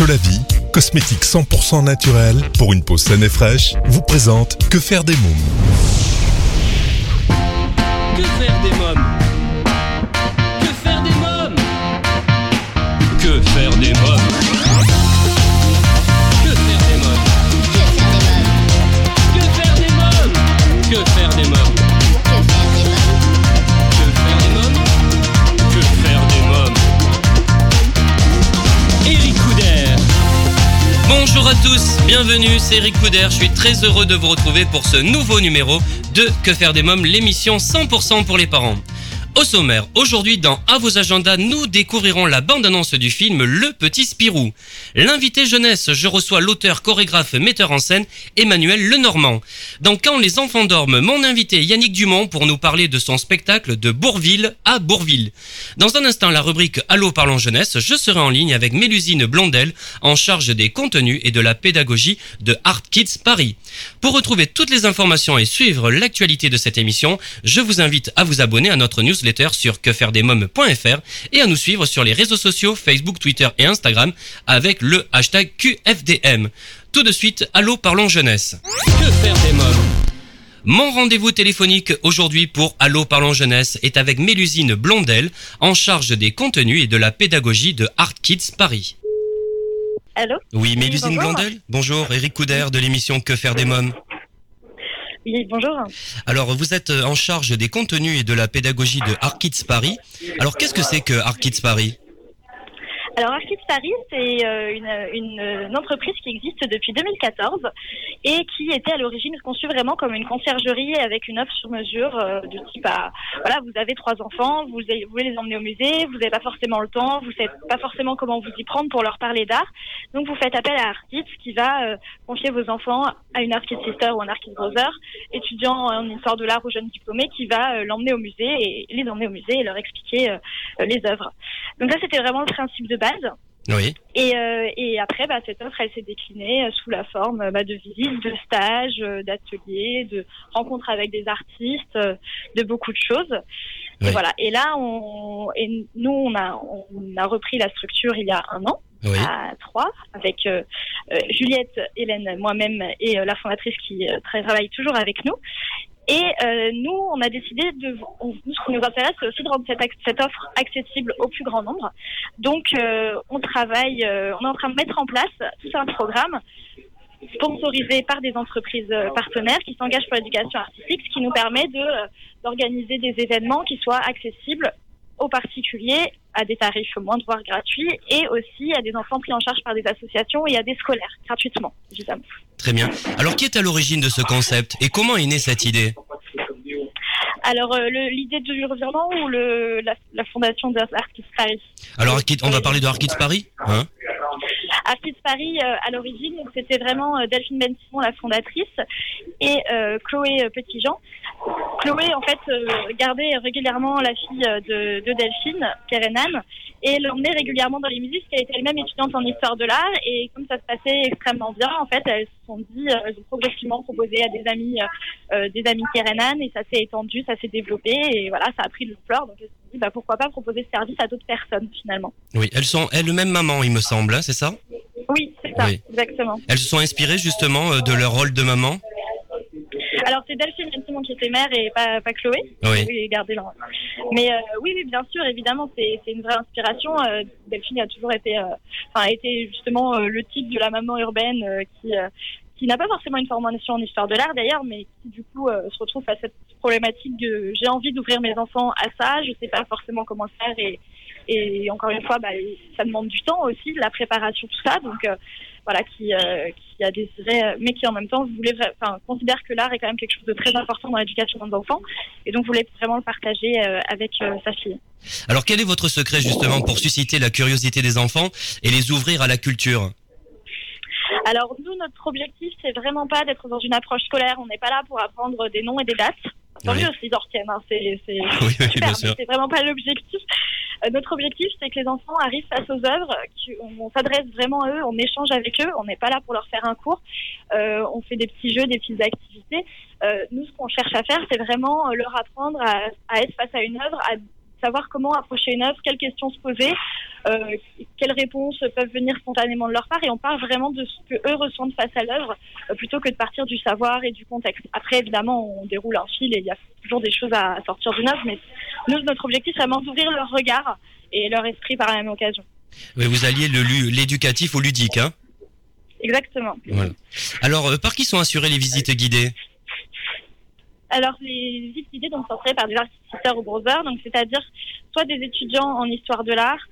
Solavi, cosmétique 100% naturel pour une peau saine et fraîche, vous présente Que faire des mômes Bonjour à tous, bienvenue, c'est Eric Couder, je suis très heureux de vous retrouver pour ce nouveau numéro de Que faire des mômes, l'émission 100% pour les parents. Au sommaire, aujourd'hui dans À vos agendas, nous découvrirons la bande-annonce du film Le Petit Spirou. L'invité jeunesse, je reçois l'auteur, chorégraphe, metteur en scène Emmanuel Lenormand. Dans Quand les enfants dorment, mon invité Yannick Dumont pour nous parler de son spectacle de Bourville à Bourville. Dans un instant, la rubrique Allô parlons jeunesse, je serai en ligne avec Mélusine Blondel en charge des contenus et de la pédagogie de Art Kids Paris. Pour retrouver toutes les informations et suivre l'actualité de cette émission, je vous invite à vous abonner à notre newsletter sur quefairedesmoms.fr et à nous suivre sur les réseaux sociaux Facebook, Twitter et Instagram avec le hashtag QFDM. Tout de suite, allô parlons jeunesse. Que faire des mômes? Mon rendez-vous téléphonique aujourd'hui pour Allô Parlons Jeunesse est avec Mélusine Blondel, en charge des contenus et de la pédagogie de Art Kids Paris. Allô? Oui, Mélusine bonjour. Blondel Bonjour, Eric Couder de l'émission Que faire des mômes? Bonjour. Alors, vous êtes en charge des contenus et de la pédagogie de Art Kids Paris. Alors, qu'est-ce que c'est que Art Kids Paris? Alors, Arkids Paris, c'est euh, une, une, une entreprise qui existe depuis 2014 et qui était à l'origine conçue vraiment comme une conciergerie avec une offre sur mesure euh, du type à, voilà, vous avez trois enfants, vous, voulez les emmener au musée, vous n'avez pas forcément le temps, vous savez pas forcément comment vous y prendre pour leur parler d'art. Donc, vous faites appel à Arkids qui va euh, confier vos enfants à une Arkids Sister ou un Arkids Brother, étudiant en histoire de l'art ou jeune diplômé, qui va euh, l'emmener au musée et les emmener au musée et leur expliquer euh, les œuvres. Donc ça, c'était vraiment le principe de base. Oui. Et, euh, et après, bah, cette offre, elle s'est déclinée euh, sous la forme euh, bah, de visites, de stages, d'ateliers, de rencontres avec des artistes, de beaucoup de choses. Et voilà. Et là, on, et nous, on a, on a repris la structure il y a un an Oui. à trois avec euh, Juliette, Hélène, moi-même et euh, la fondatrice qui euh, tra- travaille toujours avec nous. Et euh, nous, on a décidé de, on- ce qui nous intéresse, c'est aussi de rendre cette, offre accessible au plus grand nombre. Donc, euh, on travaille, euh, on est en train de mettre en place tout un programme sponsorisé par des entreprises partenaires qui s'engagent pour l'éducation artistique, ce qui nous permet d'organiser des événements qui soient accessibles aux particuliers à des tarifs moindres voire gratuits et aussi à des enfants pris en charge par des associations et à des scolaires gratuitement évidemment. Très bien. Alors, qui est à l'origine de ce concept et comment est née cette idée? Alors euh, l'idée du revirement ou le, la, la fondation de Arkids Paris Alors, on va parler de Art Kids Paris hein Arkids Paris euh, à l'origine c'était vraiment euh, Delphine Ben Simon la fondatrice et Chloé Petitjean. Chloé en fait gardait régulièrement la fille de, de Delphine, Kerenan, et l'emmenait régulièrement dans les musées parce qu'elle était elle-même étudiante en histoire de l'art et comme ça se passait extrêmement bien en fait elles se sont dit elles ont progressivement proposé à des amis des amis Kerenan et ça s'est étendu, ça s'est développé et voilà ça a pris de l'ampleur donc elles se sont dit bah pourquoi pas proposer ce service à d'autres personnes finalement. Oui, elles sont elles-mêmes mamans, il me semble, hein, c'est ça? Oui c'est ça Oui. exactement. Elles se sont inspirées justement euh, de leur rôle de maman? Alors c'est Delphine Simon qui était mère et pas, pas Chloé. Oui. Oui, gardez leur- Mais euh, oui, oui, bien sûr, évidemment, c'est une vraie inspiration. Euh, Delphine a toujours été, euh, enfin, a été justement le type de la maman urbaine qui, qui n'a pas forcément une formation en histoire de l'art d'ailleurs, mais qui du coup euh, se retrouve à cette problématique de j'ai envie d'ouvrir mes enfants à ça, je sais pas forcément comment faire et, encore une fois, bah, ça demande du temps aussi, de la préparation, tout ça. Donc euh, voilà, qui, euh, qui a euh, mais qui en même temps voulait, considère que l'art est quand même quelque chose de très important dans l'éducation de nos enfants, et donc voulait vraiment le partager avec sa fille. Alors, quel est votre secret justement pour susciter la curiosité des enfants et les ouvrir à la culture? Alors nous, notre objectif, c'est vraiment pas d'être dans une approche scolaire. On n'est pas là pour apprendre des noms et des dates. Tant mieux s'ils en retiennent, hein, c'est c'est Oui, oui, vraiment pas l'objectif. Euh, notre objectif, c'est que les enfants arrivent face aux œuvres, qu'on on s'adresse vraiment à eux, on échange avec eux, on n'est pas là pour leur faire un cours, Euh, on fait des petits jeux, des petites activités. Euh, nous, ce qu'on cherche à faire, c'est vraiment euh, leur apprendre à, à être face à une œuvre, à savoir comment approcher une œuvre, quelles questions se poser, euh, quelles réponses peuvent venir spontanément de leur part, et on part vraiment de ce que eux ressentent face à l'œuvre, euh, plutôt que de partir du savoir et du contexte. Après, évidemment, on déroule un fil et il y a toujours des choses à sortir d'une œuvre, mais nous, notre objectif, c'est vraiment d'ouvrir leur regard et leur esprit par la même occasion. Oui, vous alliez l'éducatif au ludique, hein? Exactement. Voilà. Alors, euh, par qui sont assurées les visites guidées? Alors, les visites guidées sont assurées par des artistes ou brothers, donc c'est-à-dire soit des étudiants en histoire de l'art,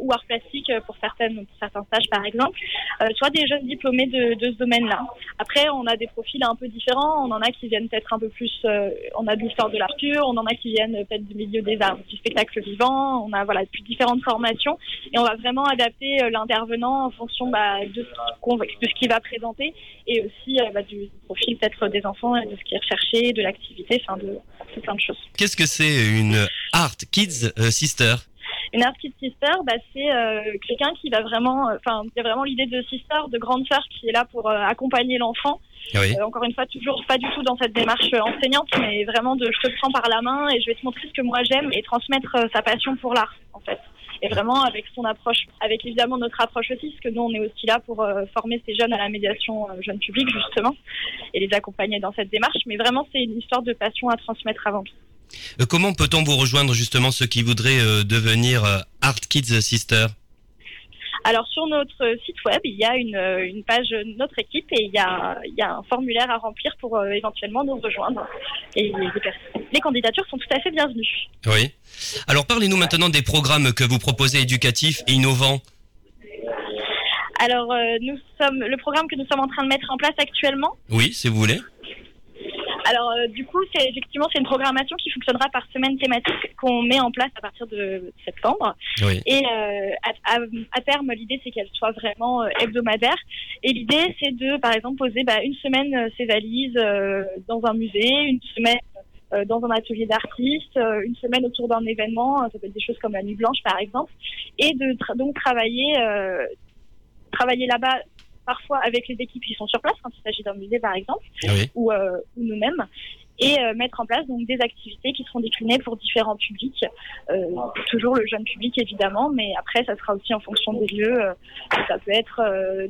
ou art plastique pour certaines certains stages par exemple, euh, soit des jeunes diplômés de, ce domaine-là. Après, on a des profils un peu différents. On en a qui viennent peut-être un peu plus, euh, on a de l'histoire de l'art on en a qui viennent peut-être du milieu des arts, du spectacle vivant. On a voilà différentes formations et on va vraiment adapter l'intervenant en fonction bah, de, ce qu'il va présenter et aussi bah, du profil peut-être des enfants de ce qui est recherché, de l'activité, enfin de plein de choses. Qu'est-ce que c'est une Art Kids Sister? Une Art Kid Sister, bah, c'est euh, quelqu'un qui va vraiment, euh, enfin, il y a vraiment l'idée de sister, de grande sœur qui est là pour euh, accompagner l'enfant. encore une fois, toujours pas du tout dans cette démarche enseignante, mais vraiment de je te prends par la main et je vais te montrer ce que moi j'aime et transmettre sa passion pour l'art, en fait. Et vraiment avec son approche, avec évidemment notre approche aussi, parce que nous on est aussi là pour former ces jeunes à la médiation jeune public justement et les accompagner dans cette démarche. Mais vraiment c'est une histoire de passion à transmettre avant tout. Euh, comment peut-on vous rejoindre justement ceux qui voudraient euh, devenir euh, Art Kids Sister? Alors sur notre site web, il y a une, une page notre équipe et il y, a, il y a un formulaire à remplir pour éventuellement nous rejoindre. Et les, les, candidatures sont tout à fait bienvenues. Oui. Alors parlez-nous maintenant des programmes que vous proposez éducatifs et innovants. Alors nous sommes le programme que nous sommes en train de mettre en place actuellement. Oui, si vous voulez. Alors euh, du coup, c'est effectivement c'est une programmation qui fonctionnera par semaine thématique qu'on met en place à partir de septembre. Et euh, à, terme, l'idée c'est qu'elle soit vraiment euh, hebdomadaire. Et l'idée c'est de, par exemple, poser bah, une semaine ses valises dans un musée, une semaine dans un atelier d'artiste, une semaine autour d'un événement, ça peut être des choses comme la nuit blanche par exemple, et de donc travailler travailler là-bas parfois avec les équipes qui sont sur place, quand il s'agit d'un musée par exemple, ou, euh, ou nous-mêmes, et euh, mettre en place donc des activités qui seront déclinées pour différents publics, euh, toujours le jeune public évidemment, mais après ça sera aussi en fonction des lieux. ça peut être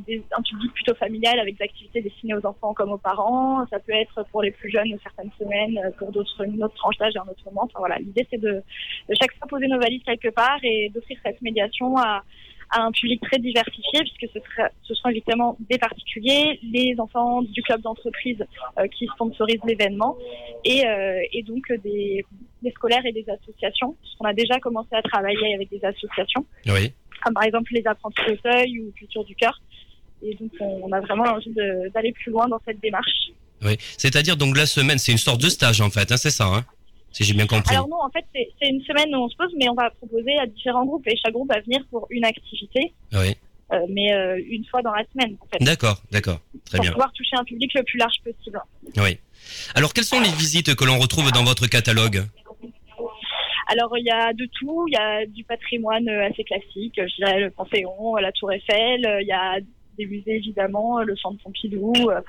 des, un public plutôt familial avec des activités destinées aux enfants comme aux parents. Ça peut être pour les plus jeunes certaines semaines, pour d'autres une autre tranche d'âge à un autre moment. Enfin voilà, l'idée c'est de, de chaque fois poser nos valises quelque part et d'offrir cette médiation à à un public très diversifié, puisque ce, sera, ce seront évidemment des particuliers, les enfants du club d'entreprise euh, qui sponsorisent l'événement, et, euh, et, donc des, des, scolaires et des associations, puisqu'on a déjà commencé à travailler avec des associations, oui. comme par exemple les apprentis d'Auteuil ou Culture du Cœur. Et donc on, a vraiment envie d'aller plus loin dans cette démarche. Oui, c'est-à-dire donc la semaine, c'est une sorte de stage en fait, hein, c'est ça hein? Si j'ai bien compris. Alors non, en fait, c'est une semaine où on se pose, mais on va proposer à différents groupes et chaque groupe va venir pour une activité. Oui. Euh, mais euh, une fois dans la semaine. En fait. D'accord, d'accord, très pour bien. Pour pouvoir toucher un public le plus large possible. Oui. Alors, quelles sont les visites que l'on retrouve dans votre catalogue? Alors il y a de tout, il y a du patrimoine assez classique, je dirais le Panthéon, la Tour Eiffel, il y a des musées évidemment, le Centre Pompidou, euh,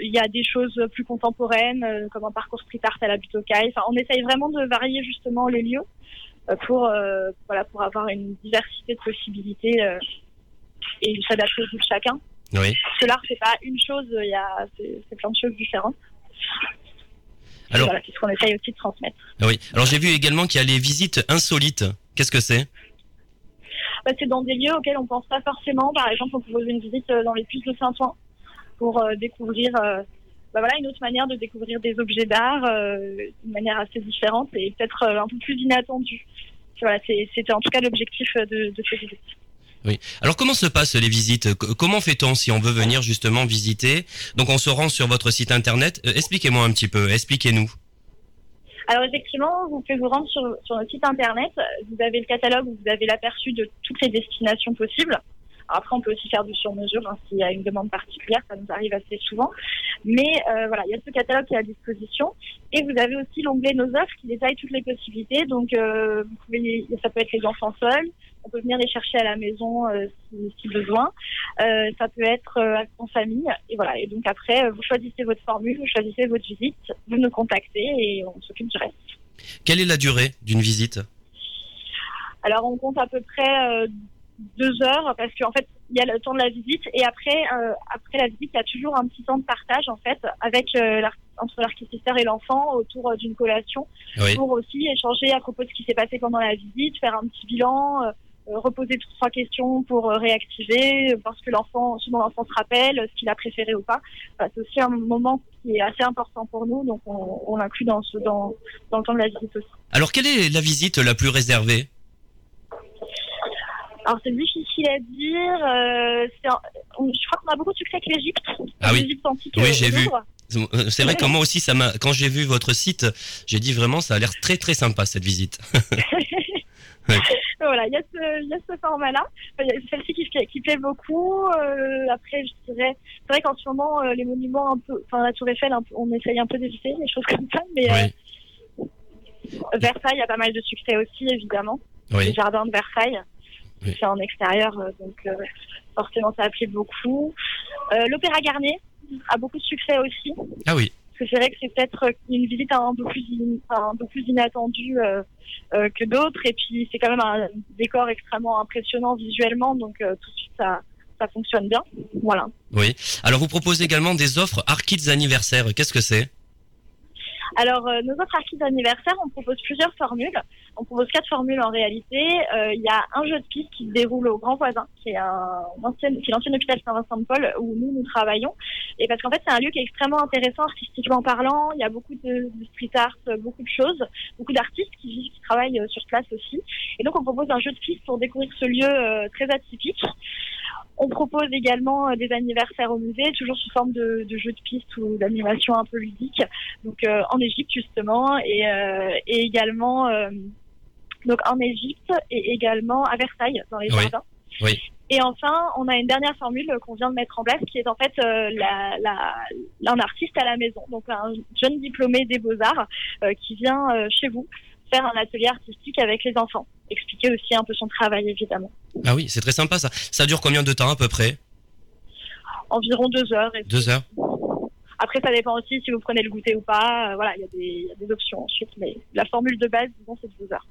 il y a des choses plus contemporaines, euh, comme un parcours street art à la Butokai. Enfin, on essaye vraiment de varier justement les lieux euh, pour, voilà, pour avoir une diversité de possibilités et s'adapter au goût de chacun. Oui. Parce que l'art, c'est pas une chose, il y a c'est plein de choses différentes. Alors, voilà, c'est ce qu'on essaye aussi de transmettre. Oui. Alors j'ai vu également qu'il y a les visites insolites. Qu'est-ce que c'est? Bah, C'est dans des lieux auxquels on pense pas forcément. Par exemple, on propose une visite dans les puces de Saint-Ouen pour euh, découvrir euh, bah voilà, une autre manière de découvrir des objets d'art euh, d'une manière assez différente et peut-être un peu plus inattendue. Voilà, c'était en tout cas l'objectif de, de ces visites. Oui. Alors comment se passent les visites? Comment fait-on si on veut venir justement visiter? Donc on se rend sur votre site internet. Expliquez-moi un petit peu. Expliquez-nous. Alors effectivement, vous pouvez vous rendre sur, sur notre site internet. Vous avez le catalogue, vous avez l'aperçu de toutes les destinations possibles. Après, on peut aussi faire du sur-mesure hein, s'il y a une demande particulière, ça nous arrive assez souvent. Mais euh, voilà, il y a ce catalogue qui est à disposition. Et vous avez aussi l'onglet Nos offres qui détaille toutes les possibilités. Donc, euh, vous pouvez, ça peut être les enfants seuls, on peut venir les chercher à la maison euh, si, besoin. Euh, ça peut être euh, en famille. Et voilà. Et donc après, vous choisissez votre formule, vous choisissez votre visite, vous nous contactez et on s'occupe du reste. Quelle est la durée d'une visite? Alors on compte à peu près deux heures parce qu'en fait il y a le temps de la visite et après euh, après la visite il y a toujours un petit temps de partage en fait avec euh, entre l'architecteur et l'enfant autour euh, d'une collation Oui. pour aussi échanger à propos de ce qui s'est passé pendant la visite, faire un petit bilan, euh, euh, reposer trois questions pour euh, réactiver, euh, voir ce que l'enfant, ce dont l'enfant se rappelle, ce qu'il a préféré ou pas. Enfin, c'est aussi un moment qui est assez important pour nous, donc on, on l'inclut dans, ce, dans, dans le temps de la visite aussi. Alors quelle est la visite la plus réservée? Alors c'est difficile à dire. euh, un- je crois qu'on a beaucoup de succès avec l'Égypte. Ah oui. Antique, Oui, euh, j'ai vu. Euh, C'est vrai que moi aussi, ça m'a. Quand j'ai vu votre site, j'ai dit vraiment, ça a l'air très très sympa cette visite. Voilà, il y a ce, format-là. Enfin, il y a celle-ci qui, plaît- qui plaît beaucoup. Euh, après, je dirais, c'est vrai qu'en ce moment, les monuments un peu, enfin la Tour Eiffel, un peu- on essaye un peu d'éviter les choses comme ça, mais Oui, euh, Versailles, il y a pas mal de succès aussi, évidemment. Les oui. jardins de Versailles, Oui. c'est en extérieur, euh, donc euh, forcément ça a plu beaucoup. Euh, L'Opéra Garnier a beaucoup de succès aussi. Ah oui. Parce que c'est vrai que c'est peut-être une visite un peu plus, in- enfin, un peu plus inattendue euh, euh, que d'autres. Et puis, c'est quand même un décor extrêmement impressionnant visuellement. Donc, euh, tout de suite, ça, ça fonctionne bien. Voilà. Oui. Alors vous proposez également des offres Arkids anniversaire. Qu'est-ce que c'est? Alors, euh, nos autres archives d'anniversaire, on propose plusieurs formules. On propose quatre formules en réalité. Euh, Il y a un jeu de piste qui se déroule au Grand Voisin, qui est un ancien, l'ancien hôpital Saint-Vincent-de-Paul où nous, nous travaillons. Et parce qu'en fait, c'est un lieu qui est extrêmement intéressant artistiquement parlant. Il y a beaucoup de, de street art, euh, beaucoup de choses, beaucoup d'artistes qui vivent, qui travaillent euh, sur place aussi. Et donc, on propose un jeu de piste pour découvrir ce lieu euh, très atypique. On propose également euh, des anniversaires au musée, toujours sous forme de, de jeux de piste ou d'animation un peu ludique. Donc euh, en Égypte justement et, euh, et également euh, donc en Égypte et également à Versailles dans les Oui. jardins. Oui. Et enfin, on a une dernière formule qu'on vient de mettre en place qui est en fait euh, la, la, un artiste à la maison, donc un jeune diplômé des beaux-arts euh, qui vient euh, chez vous faire un atelier artistique avec les enfants, expliquer aussi un peu son travail évidemment. Ah oui, c'est très sympa ça. Ça dure combien de temps à peu près? Environ deux heures. Deux heures Après, ça dépend aussi si vous prenez le goûter ou pas. Euh, voilà, il y, a des- il y a des options ensuite, mais la formule de base, disons, c'est deux heures.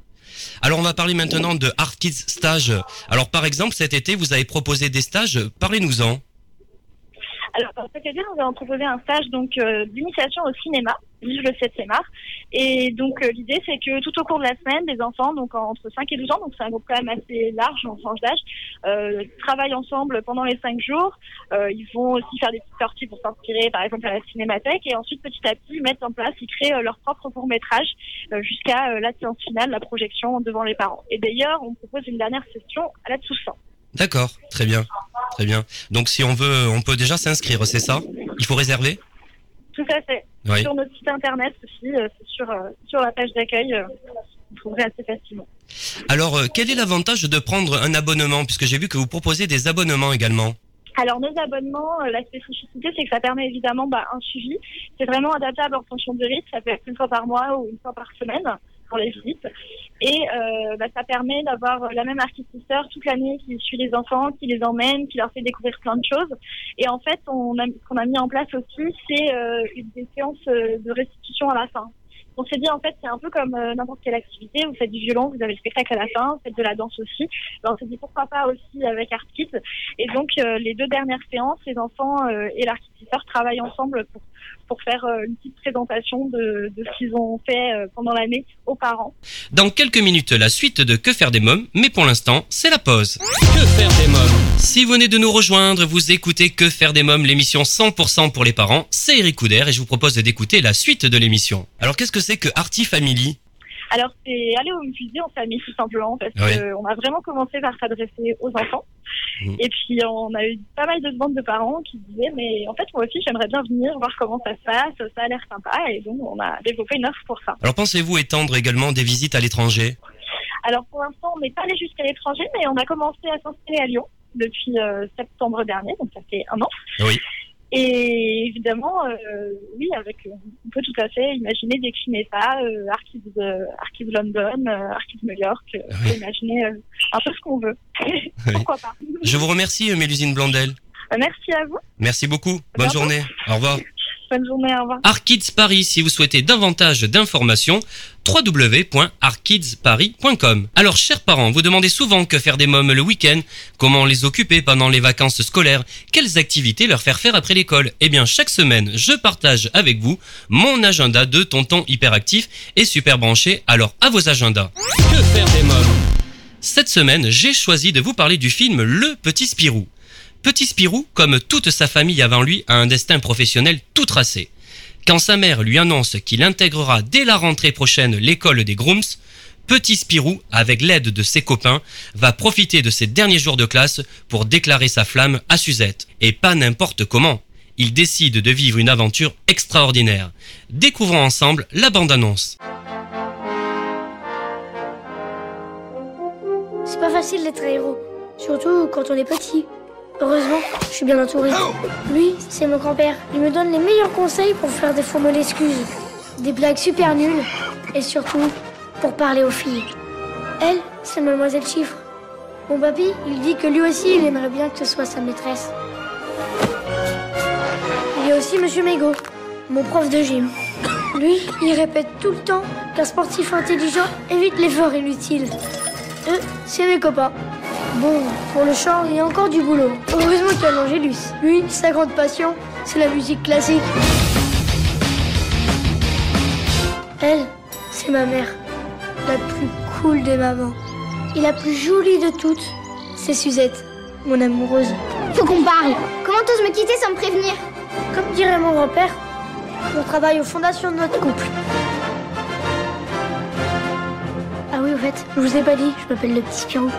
Alors on va parler maintenant de Art Kids Stage. Alors par exemple, cet été, vous avez proposé des stages. Parlez-nous-en. Alors, cet été, nous avons proposé un stage donc euh, d'initiation au cinéma, vive le 7e art. Et donc, euh, l'idée, c'est que tout au cours de la semaine, des enfants, donc entre 5 et 12 ans, donc c'est un groupe quand même assez large en tranche d'âge, euh, travaillent ensemble pendant les 5 jours. Euh, ils vont aussi faire des petites sorties pour s'inspirer, par exemple, à la cinémathèque. Et ensuite, petit à petit, ils mettent en place, ils créent euh, leur propre court-métrage jusqu'à la séance finale, la projection devant les parents. Et d'ailleurs, on propose une dernière session à la Toussaint. D'accord, très bien, très bien. Donc si on veut, on peut déjà s'inscrire, c'est ça? Il faut réserver? Tout à fait. Oui. Sur notre site internet aussi, euh, sur, euh, sur la page d'accueil, euh, vous trouverez assez facilement. Alors quel est l'avantage de prendre un abonnement? Puisque j'ai vu que vous proposez des abonnements également. Alors nos abonnements, la spécificité, c'est que ça permet évidemment bah, un suivi. C'est vraiment adaptable en fonction du rythme. Ça peut être une fois par mois ou une fois par semaine les visites. Et euh, bah, ça permet d'avoir la même architecteur toute l'année qui suit les enfants, qui les emmène, qui leur fait découvrir plein de choses. Et en fait, on a, ce qu'on a mis en place aussi, c'est euh, des séances euh, de restitution à la fin. On s'est dit en fait c'est un peu comme n'importe quelle activité, vous faites du violon, vous avez le spectacle à la fin, vous faites de la danse aussi. Alors, on s'est dit pourquoi pas aussi avec Art. Et donc les deux dernières séances, les enfants et l'architecteur travaillent ensemble pour, pour faire euh, une petite présentation de, de ce qu'ils ont fait euh, pendant l'année aux parents. Dans quelques minutes, la suite de Que faire des mômes, mais pour l'instant, c'est la pause. Que faire des mômes Si vous venez de nous rejoindre, vous écoutez Que faire des mômes, l'émission 100% pour les parents. C'est Eric Couder et je vous propose d'écouter la suite de l'émission. Alors qu'est-ce que c'est que Arty Family? Alors c'est aller au musée en famille tout simplement parce Oui. qu'on a vraiment commencé par s'adresser aux enfants. Mhm. Et puis on a eu pas mal de demandes de parents qui disaient mais en fait moi aussi j'aimerais bien venir voir comment ça se passe, ça a l'air sympa et donc on a développé une offre pour ça. Alors pensez-vous étendre également des visites à l'étranger? Alors pour l'instant, on n'est pas allé jusqu'à l'étranger, mais on a commencé à s'installer à Lyon depuis euh, septembre dernier, donc ça fait un an. Oui. Et évidemment, euh, oui, avec, on peut tout à fait imaginer décliner ça, euh, Archives, euh, Archives London, euh, Archives New York, euh, on peut imaginer euh, un peu ce qu'on veut. Pourquoi pas. Je vous remercie, Mélusine Blondel. Euh, Merci à vous. Merci beaucoup. Bonne journée. Au revoir. Bonne journée, au. Arkids Paris, si vous souhaitez davantage d'informations, www.arkidsparis.com. Alors, chers parents, vous demandez souvent que faire des mômes le week-end, comment les occuper pendant les vacances scolaires, quelles activités leur faire faire après l'école. Eh bien, chaque semaine, je partage avec vous mon agenda de tonton hyperactif et super branché. Alors, à vos agendas. Que faire des mômes? Cette semaine, j'ai choisi de vous parler du film Le Petit Spirou. Petit Spirou, comme toute sa famille avant lui, a un destin professionnel tout tracé. Quand sa mère lui annonce qu'il intégrera dès la rentrée prochaine l'école des Grooms, Petit Spirou, avec l'aide de ses copains, va profiter de ses derniers jours de classe pour déclarer sa flamme à Suzette. Et pas n'importe comment. Il décide de vivre une aventure extraordinaire. Découvrons ensemble la bande-annonce. C'est pas facile d'être un héros, surtout quand on est petit. Heureusement, je suis bien entouré. Lui, c'est mon grand-père. Il me donne les meilleurs conseils pour faire des faux mots d'excuses, des blagues super nulles et surtout pour parler aux filles. Elle, c'est mademoiselle Chiffre. Mon papy, il dit que lui aussi, il aimerait bien que ce soit sa maîtresse. Il y a aussi monsieur Mégot, mon prof de gym. Lui, il répète tout le temps qu'un sportif intelligent évite l'effort inutile. Eux, c'est mes copains. Bon, pour le chant, il y a encore du boulot. Heureusement qu'il y a l'Angélus. Lui, sa grande passion, c'est la musique classique. Elle, c'est ma mère. La plus cool des mamans. Et la plus jolie de toutes, c'est Suzette, mon amoureuse. Faut qu'on parle. Comment t'oses me quitter sans me prévenir? Comme dirait mon grand-père, on travaille aux fondations de notre couple. Ah oui, au fait, je vous ai pas dit, je m'appelle le petit Spirou.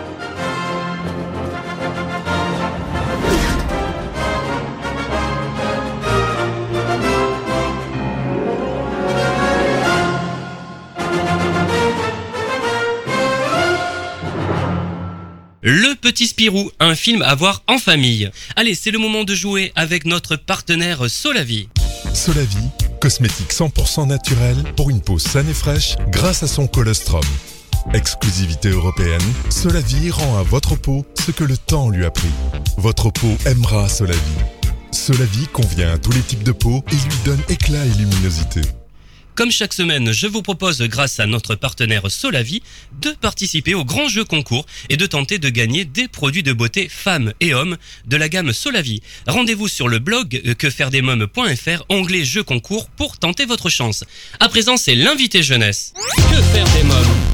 Le Petit Spirou, un film à voir en famille. Allez, c'est le moment de jouer avec notre partenaire Solavi. Solavi, cosmétique 100% naturel pour une peau saine et fraîche grâce à son colostrum. Exclusivité européenne, Solavi rend à votre peau ce que le temps lui a pris. Votre peau aimera Solavi. Solavi convient à tous les types de peau et lui donne éclat et luminosité. Comme chaque semaine, je vous propose, grâce à notre partenaire Solavi, de participer au grand jeu concours et de tenter de gagner des produits de beauté femmes et hommes de la gamme Solavi. Rendez-vous sur le blog quefairedesmoms.fr, onglet jeu concours pour tenter votre chance. À présent, c'est l'invité jeunesse. Que faire des mômes?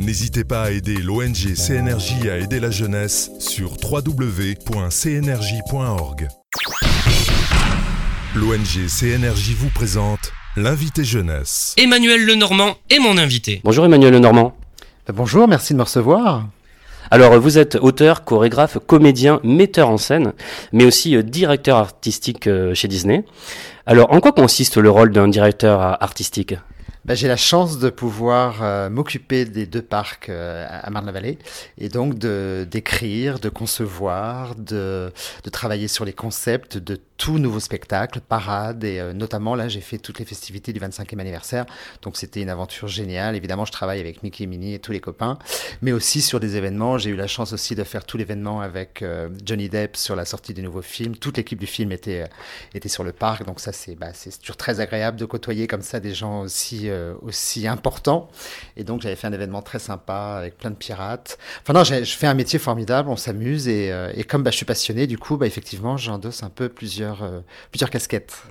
N'hésitez pas à aider l'ONG CNRJ à aider la jeunesse sur www.cnrj.org. L'ONG CNRJ vous présente l'invité jeunesse. Emmanuel Lenormand est mon invité. Bonjour Emmanuel Lenormand. Euh, Bonjour, merci de me recevoir. Alors vous êtes auteur, chorégraphe, comédien, metteur en scène, mais aussi euh, directeur artistique euh, chez Disney. Alors en quoi consiste le rôle d'un directeur euh, artistique? Ben, J'ai la chance de pouvoir euh, m'occuper des deux parcs euh, à Marne-la-Vallée et donc de d'écrire, de concevoir, de, de travailler sur les concepts de tout nouveau spectacle, parade et euh, notamment là j'ai fait toutes les festivités du 25e anniversaire donc c'était une aventure géniale. Évidemment je travaille avec Mickey et Minnie et tous les copains mais aussi sur des événements. J'ai eu la chance aussi de faire tout l'événement avec euh, Johnny Depp sur la sortie du nouveau film. Toute l'équipe du film était, euh, était sur le parc donc ça c'est bah, toujours très agréable de côtoyer comme ça des gens aussi, euh, aussi importants et donc j'avais fait un événement très sympa avec plein de pirates. Enfin non, je fais un métier formidable, on s'amuse et, et comme bah, je suis passionné, du coup, bah, effectivement, j'endosse un peu plusieurs, euh, plusieurs casquettes.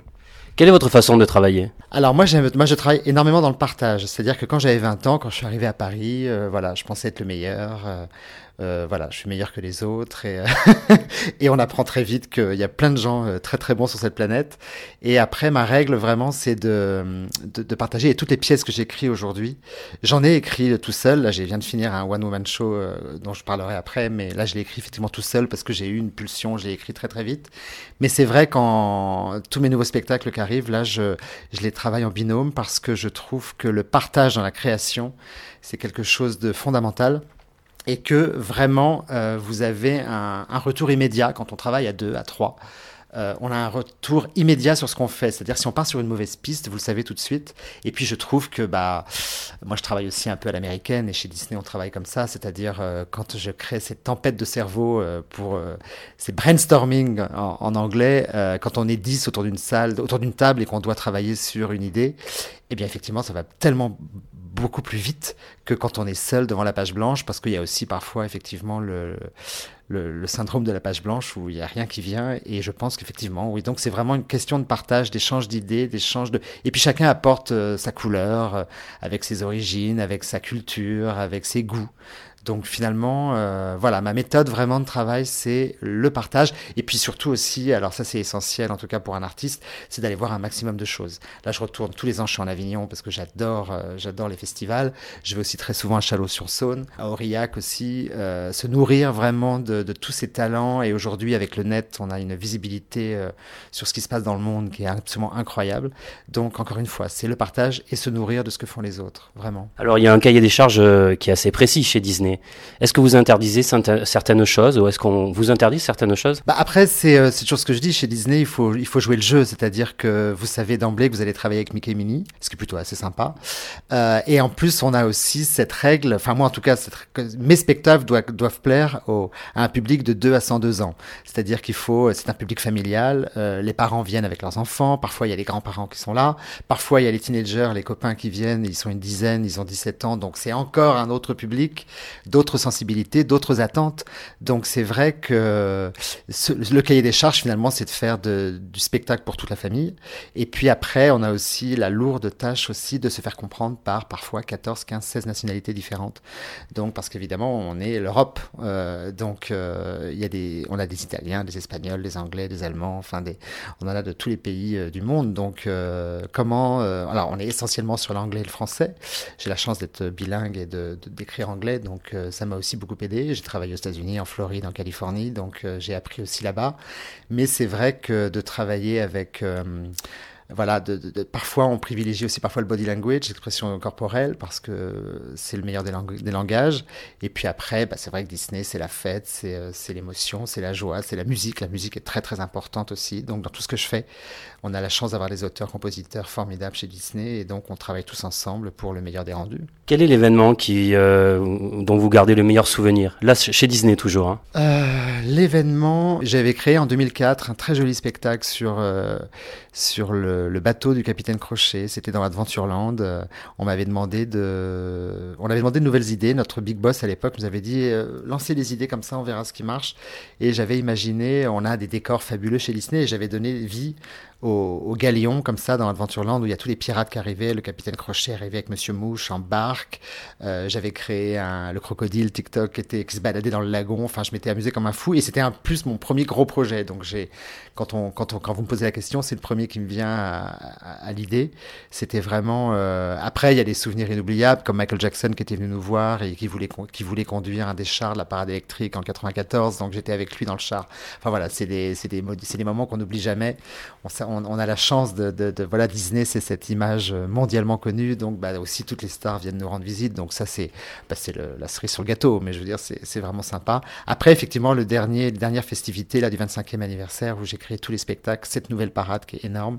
Quelle est votre façon de travailler? Alors moi, je travaille énormément dans le partage. C'est-à-dire que quand j'avais 20 ans, quand je suis arrivé à Paris, euh, voilà, je pensais être le meilleur. euh, Euh, voilà, je suis meilleur que les autres et, et on apprend très vite qu'il y a plein de gens euh, très très bons sur cette planète. Et après, ma règle vraiment, c'est de, de, de, partager. Et toutes les pièces que j'écris aujourd'hui, j'en ai écrit tout seul. Là, je viens de finir un one woman show euh, dont je parlerai après, mais là, je l'ai écrit effectivement tout seul parce que j'ai eu une pulsion. J'ai écrit très très vite. Mais c'est vrai qu'en tous mes nouveaux spectacles qui arrivent, là, je, je les travaille en binôme parce que je trouve que le partage dans la création, c'est quelque chose de fondamental et que vraiment euh, vous avez un, un, retour immédiat quand on travaille à deux, à trois. Euh, on a un retour immédiat sur ce qu'on fait. C'est-à-dire si on part sur une mauvaise piste, vous le savez tout de suite. Et puis je trouve que bah moi je travaille aussi un peu à l'américaine et chez Disney on travaille comme ça, c'est-à-dire euh, quand je crée cette tempête de cerveau euh, pour euh, c'est brainstorming en, en anglais euh, quand on est 10 autour d'une salle, autour d'une table et qu'on doit travailler sur une idée, eh bien effectivement ça va tellement beaucoup plus vite que quand on est seul devant la page blanche, parce qu'il y a aussi parfois effectivement le, le, le, syndrome de la page blanche où il n'y a rien qui vient. Et je pense qu'effectivement, oui, donc c'est vraiment une question de partage, d'échange d'idées, d'échange de... Et puis chacun apporte euh, sa couleur, euh, avec ses origines, avec sa culture, avec ses goûts. Donc finalement, euh, voilà, ma méthode vraiment de travail, c'est le partage. Et puis surtout aussi, alors ça c'est essentiel en tout cas pour un artiste, c'est d'aller voir un maximum de choses. Là, je retourne tous les ans, je suis en Avignon parce que j'adore, euh, j'adore les festivals. Je vais aussi très souvent à Chalot-sur-Saône, à Aurillac aussi, euh, se nourrir vraiment de, de, tous ces talents. Et aujourd'hui, avec le net, on a une visibilité euh, sur ce qui se passe dans le monde qui est absolument incroyable. Donc encore une fois, c'est le partage et se nourrir de ce que font les autres, vraiment. Alors il y a un cahier des charges qui est assez précis chez Disney. Est-ce que vous interdisez certaines choses ou est-ce qu'on vous interdit certaines choses? Bah Après, c'est euh, toujours ce que je dis. Chez Disney, il faut, jouer le jeu. C'est-à-dire que vous savez d'emblée que vous allez travailler avec Mickey et Minnie, ce qui est plutôt assez sympa. Euh, et en plus, on a aussi cette règle, enfin moi en tout cas, mes spectacles doivent, plaire à un public de 2 à 102 ans. C'est-à-dire qu'il faut, c'est un public familial, euh, les parents viennent avec leurs enfants, parfois il y a les grands-parents qui sont là, parfois il y a les teenagers, les copains qui viennent, ils sont une dizaine, ils ont 17 ans, donc c'est encore un autre public d'autres sensibilités, d'autres attentes. Donc c'est vrai que le cahier des charges finalement c'est de faire du spectacle pour toute la famille. Et puis après on a aussi la lourde tâche aussi de se faire comprendre par parfois 14, 15, 16 nationalités différentes. Donc parce qu'évidemment on est l'Europe, euh, donc euh, il y a des, on a des Italiens, des Espagnols, des Anglais, des Allemands, enfin on en a de tous les pays euh, du monde. Donc comment, alors on est essentiellement sur l'anglais et le français. J'ai la chance d'être bilingue et de d'écrire anglais, donc ça m'a aussi beaucoup aidé. J'ai travaillé aux États-Unis, en Floride, en Californie, donc euh, j'ai appris aussi là-bas. Mais c'est vrai que de travailler avec euh, voilà, de, de, de, parfois on privilégie aussi parfois le body language, l'expression corporelle, parce que c'est le meilleur des, lang des, langages. Et puis après, bah, c'est vrai que Disney, c'est la fête, c'est euh, l'émotion, c'est la joie, c'est la musique. La musique est très très importante aussi. Donc dans tout ce que je fais, on a la chance d'avoir des auteurs-compositeurs formidables chez Disney, et donc on travaille tous ensemble pour le meilleur des rendus. Quel est l'événement qui euh, dont vous gardez le meilleur souvenir? Là, chez Disney toujours. Hein. Euh, l'événement, j'avais créé en 2004 un très joli spectacle sur euh, sur le, le, bateau du capitaine Crochet. C'était dans Adventureland. Euh, on m'avait demandé de, on avait demandé de nouvelles idées. Notre big boss à l'époque nous avait dit euh, lancez des idées comme ça, on verra ce qui marche. Et j'avais imaginé, on a des décors fabuleux chez Disney, et j'avais donné vie au, au, galion comme ça dans Adventureland où il y a tous les pirates qui arrivaient. Le capitaine Crochet arrivait avec Monsieur Mouche en barque. Euh, j'avais créé un, le crocodile TikTok qui, était, qui se baladait dans le lagon. Enfin, je m'étais amusé comme un fou et c'était un plus mon premier gros projet. Donc j'ai, quand on, quand on, quand vous me posez la question, c'est le premier qui me vient à, à, à l'idée. C'était vraiment. Euh... Après, il y a des souvenirs inoubliables comme Michael Jackson qui était venu nous voir et qui voulait, qui voulait conduire un des chars de la parade électrique en 94. Donc j'étais avec lui dans le char. Enfin voilà, c'est des, des, des moments qu'on n'oublie jamais. On, on, a la chance de, de, de voilà Disney, c'est cette image mondialement connue, donc bah, aussi toutes les stars viennent nous rendre visite, donc ça c'est bah, c'est la cerise sur le gâteau, mais je veux dire c'est vraiment sympa. Après effectivement le dernier, dernière festivité là du 25e anniversaire où j'ai créé tous les spectacles, cette nouvelle parade qui est énorme.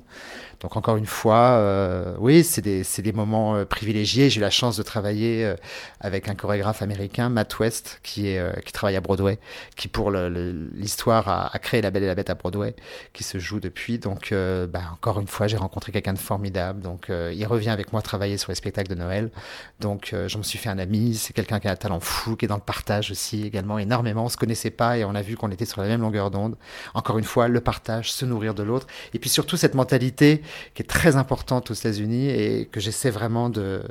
Donc encore une fois, euh, oui c'est des, des moments euh, privilégiés. J'ai eu la chance de travailler euh, avec un chorégraphe américain, Matt West, qui est euh, qui travaille à Broadway, qui pour l'histoire a, a, créé La Belle et la Bête à Broadway, qui se joue depuis. Donc bah, encore une fois, j'ai rencontré quelqu'un de formidable. Donc, il revient avec moi travailler sur les spectacles de Noël. Donc, je me suis fait un ami. C'est quelqu'un qui a un talent fou, qui est dans le partage aussi également énormément. On se connaissait pas et on a vu qu'on était sur la même longueur d'onde. Encore une fois, le partage, se nourrir de l'autre. Et puis surtout cette mentalité qui est très importante aux États-Unis et que j'essaie vraiment de,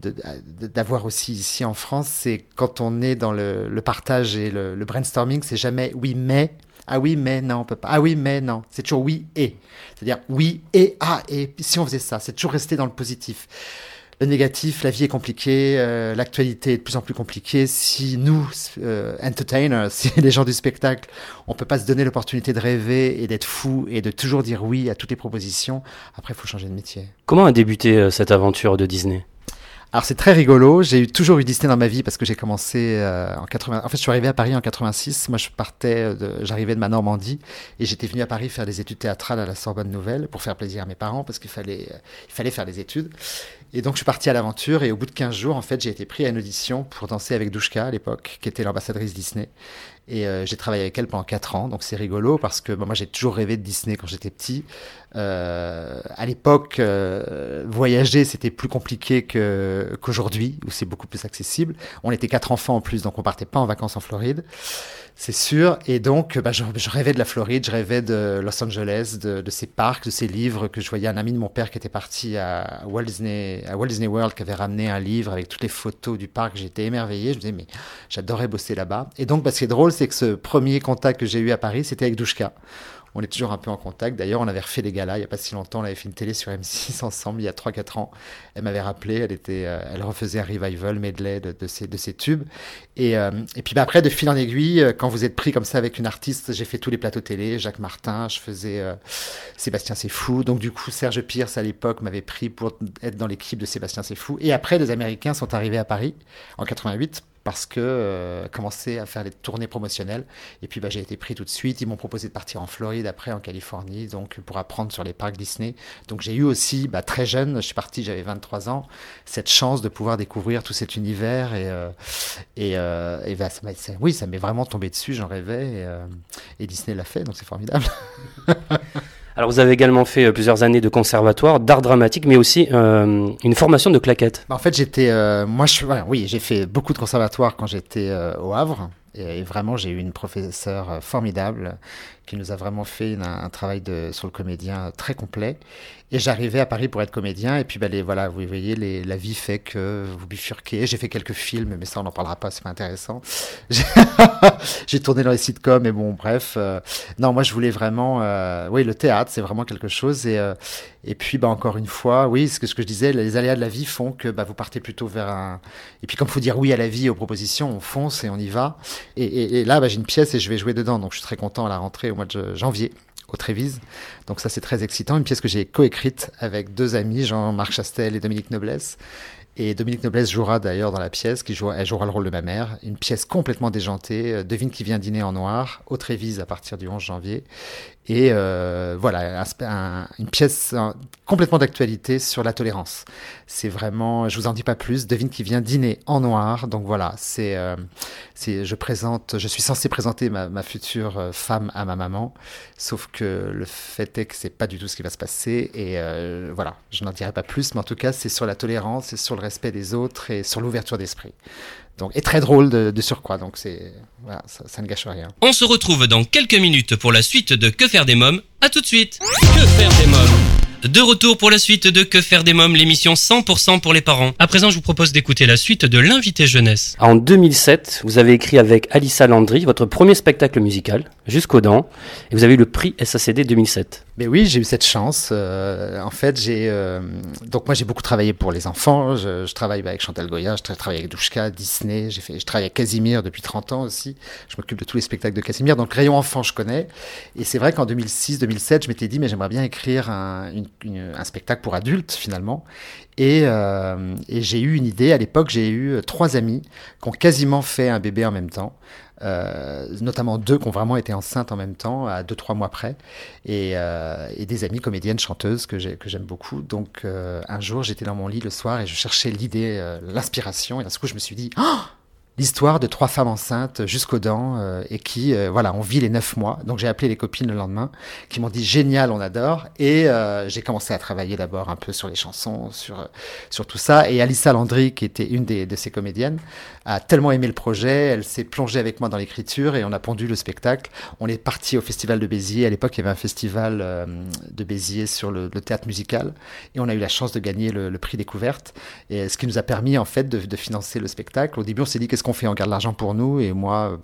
d'avoir aussi ici en France, c'est quand on est dans le, partage et le, brainstorming, c'est jamais oui mais ah oui, mais non, on peut pas. Ah oui, mais non. C'est toujours oui et. C'est-à-dire oui et ah et. Si on faisait ça, c'est toujours rester dans le positif le négatif, la vie est compliquée, euh, l'actualité est de plus en plus compliquée. Si nous, euh, entertainers, si les gens du spectacle, on peut pas se donner l'opportunité de rêver et d'être fou et de toujours dire oui à toutes les propositions, après il faut changer de métier. Comment a débuté euh, cette aventure de Disney? Alors c'est très rigolo, j'ai toujours eu Disney dans ma vie parce que j'ai commencé euh, en 80. En fait, je suis arrivé à Paris en 86. Moi, je partais, de... j'arrivais de ma Normandie et j'étais venu à Paris faire des études théâtrales à la Sorbonne Nouvelle pour faire plaisir à mes parents parce qu'il fallait, il fallait faire des études. Et donc je suis parti à l'aventure et au bout de 15 jours, en fait, j'ai été pris à une audition pour danser avec Douchka à l'époque, qui était l'ambassadrice Disney. Et euh, j'ai travaillé avec elle pendant 4 ans, donc c'est rigolo parce que moi j'ai toujours rêvé de Disney quand j'étais petit. Euh, à l'époque, euh, voyager c'était plus compliqué qu'aujourd'hui, où c'est beaucoup plus accessible. On était quatre enfants en plus, donc on partait pas en vacances en Floride. C'est sûr. Et donc, bah, je, rêvais de la Floride, je rêvais de Los Angeles, de, ces parcs, de ces livres que je voyais. Un ami de mon père qui était parti à Walt Disney, à Walt Disney World, qui avait ramené un livre avec toutes les photos du parc. J'étais émerveillé. Je me disais, mais j'adorais bosser là-bas. Et donc, bah, ce qui est drôle, c'est que ce premier contact que j'ai eu à Paris, c'était avec Douchka. On est toujours un peu en contact. D'ailleurs, on avait refait les galas il n'y a pas si longtemps. On avait fait une télé sur M6 ensemble il y a 3-4 ans. Elle m'avait rappelé, elle, était, euh, elle refaisait un revival medley de, de, ces, de ces tubes. Et, euh, et puis bah, après, de fil en aiguille, euh, quand vous êtes pris comme ça avec une artiste, j'ai fait tous les plateaux télé. Jacques Martin, je faisais Sébastien C'est Fou. Donc du coup, Serge Pierce à l'époque m'avait pris pour être dans l'équipe de Sébastien C'est Fou. Et après, les Américains sont arrivés à Paris en 88 parce que euh, commencer à faire les tournées promotionnelles. Et puis bah, j'ai été pris tout de suite. Ils m'ont proposé de partir en Floride, après en Californie, donc pour apprendre sur les parcs Disney. Donc j'ai eu aussi, bah, très jeune, je suis parti, j'avais 23 ans, cette chance de pouvoir découvrir tout cet univers. Et, euh, et, euh, bah, oui, ça m'est vraiment tombé dessus, j'en rêvais. Et, euh, et Disney l'a fait, donc c'est formidable. Alors vous avez également fait euh, plusieurs années de conservatoire, d'art dramatique, mais aussi euh, une formation de claquettes. Bah, en fait, j'étais, euh, moi, je, oui, j'ai fait beaucoup de conservatoire quand j'étais au Havre. Et, vraiment, j'ai eu une professeure formidable qui nous a vraiment fait un, travail de, sur le comédien très complet. Et j'arrivais à Paris pour être comédien. Et puis, ben, les, voilà, vous voyez, les, la vie fait que vous bifurquez. J'ai fait quelques films, mais ça, on n'en parlera pas, c'est pas intéressant. J'ai tourné dans les sitcoms, mais bon, bref. Euh, non, moi, je voulais vraiment. Euh, oui, le théâtre, c'est vraiment quelque chose. Et, euh, et puis, bah, encore une fois, oui, ce que, je disais, les aléas de la vie font que bah, vous partez plutôt vers un. Et puis, comme faut dire oui à la vie, aux propositions, on fonce et on y va. Et, là, bah, j'ai une pièce et je vais jouer dedans. Donc, je suis très content à la rentrée mois de janvier au Trévise. Donc ça c'est très excitant, une pièce que j'ai coécrite avec deux amis, Jean-Marc Chastel et Dominique Noblesse. Et Dominique Noblesse jouera d'ailleurs dans la pièce, qui elle jouera le rôle de ma mère. Une pièce complètement déjantée. Euh, devine qui vient dîner en noir, au Trévise à partir du 11 janvier. Et euh, voilà, une pièce complètement d'actualité sur la tolérance. C'est vraiment, je vous en dis pas plus, devine qui vient dîner en noir. Donc voilà, c'est, euh, je présente, je suis censé présenter ma, ma, future euh, femme à ma maman, sauf que le fait est que c'est pas du tout ce qui va se passer. Et euh, voilà, je n'en dirai pas plus, mais en tout cas, c'est sur la tolérance, c'est sur le respect des autres et sur l'ouverture d'esprit. Donc, et très drôle de, de surcroît. Donc, c'est, voilà, ça, ça, ne gâche rien. On se retrouve dans quelques minutes pour la suite de Que faire des mômes. À tout de suite. Que faire des mômes? De retour pour la suite de Que faire des mômes, l'émission 100% pour les parents. À présent, je vous propose d'écouter la suite de l'invité jeunesse. En 2007, vous avez écrit avec Alissa Landry votre premier spectacle musical, Jusqu'aux dents, et vous avez eu le prix SACD 2007. Mais oui, j'ai eu cette chance. Euh, en fait, j'ai euh, donc moi j'ai beaucoup travaillé pour les enfants. Je, je travaille avec Chantal Goya, je travaille avec Douchka, Disney. J'ai fait, je travaille avec Casimir depuis 30 ans aussi. Je m'occupe de tous les spectacles de Casimir. Donc rayon enfant, je connais. Et c'est vrai qu'en 2006-2007, je m'étais dit mais j'aimerais bien écrire un, une un spectacle pour adultes finalement. Et, euh, et j'ai eu une idée. À l'époque, j'ai eu trois amis qui ont quasiment fait un bébé en même temps. Euh, notamment deux qui ont vraiment été enceintes en même temps, à deux, trois mois près, et, euh, des amies comédiennes chanteuses que j'aime beaucoup. Donc un jour, j'étais dans mon lit le soir et je cherchais l'idée, l'inspiration, et d'un coup, je me suis dit, oh l'histoire de trois femmes enceintes jusqu'aux dents euh, et qui, euh, voilà, on vit les neuf mois. Donc j'ai appelé les copines le lendemain qui m'ont dit génial, on adore. Et euh, j'ai commencé à travailler d'abord un peu sur les chansons, sur, sur tout ça. Et Alissa Landry, qui était une des, de ces comédiennes, a tellement aimé le projet, elle s'est plongée avec moi dans l'écriture et on a pondu le spectacle. On est parti au festival de Béziers. À l'époque, il y avait un festival de Béziers sur le, théâtre musical et on a eu la chance de gagner le, prix découverte. Et ce qui nous a permis en fait de, de financer le spectacle. Au début, on s'est dit qu'est-ce on fait On garde l'argent pour nous Et moi,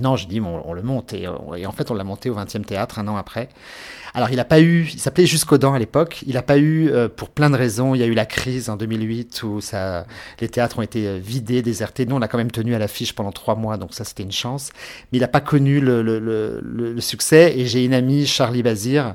non, je dis, on, le monte. Et, en fait, on l'a monté au 20e théâtre un an après. Alors, il n'a pas eu, il s'appelait Jusqu'aux dents à l'époque. Il n'a pas eu, euh, pour plein de raisons, il y a eu la crise en 2008 où ça, les théâtres ont été euh, vidés, désertés. Nous, on a quand même tenu à l'affiche pendant trois mois, donc ça, c'était une chance. Mais il n'a pas connu le, le, succès. Et j'ai une amie, Charlie Bazir,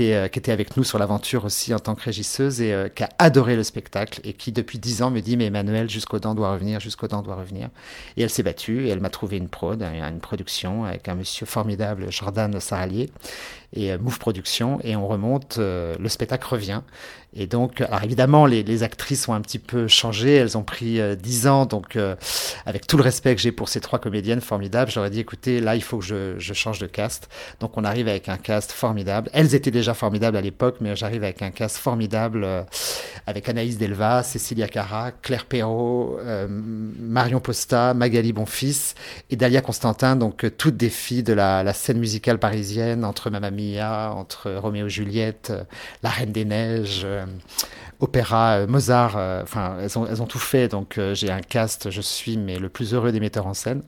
euh, qui, était avec nous sur l'aventure aussi en tant que régisseuse et euh, qui a adoré le spectacle et qui depuis dix ans me dit mais Emmanuel jusqu'au dent doit revenir, jusqu'au dent doit revenir. Et elle s'est battue et elle m'a trouvé une prod, une production avec un monsieur formidable, Jordan Saralier et euh, Move Production et on remonte, le spectacle revient et donc, alors évidemment, les, actrices ont un petit peu changé. Elles ont pris euh, 10 ans. Donc, euh, avec tout le respect que j'ai pour ces trois comédiennes formidables, j'aurais dit, écoutez, là, il faut que je, change de cast. Donc, on arrive avec un cast formidable. Elles étaient déjà formidables à l'époque, mais j'arrive avec un cast formidable euh, avec Anaïs Delva, Cécilia Cara, Claire Perrault, euh, Marion Posta, Magali Bonfils et Dalia Constantin. Donc, toutes des filles de la, la, scène musicale parisienne, entre Mamma Mia, entre Roméo et Juliette, La Reine des Neiges. Euh, opéra, euh, Mozart, euh, enfin, elles, ont, elles ont tout fait. Donc, j'ai un cast, je suis mais le plus heureux des metteurs en scène.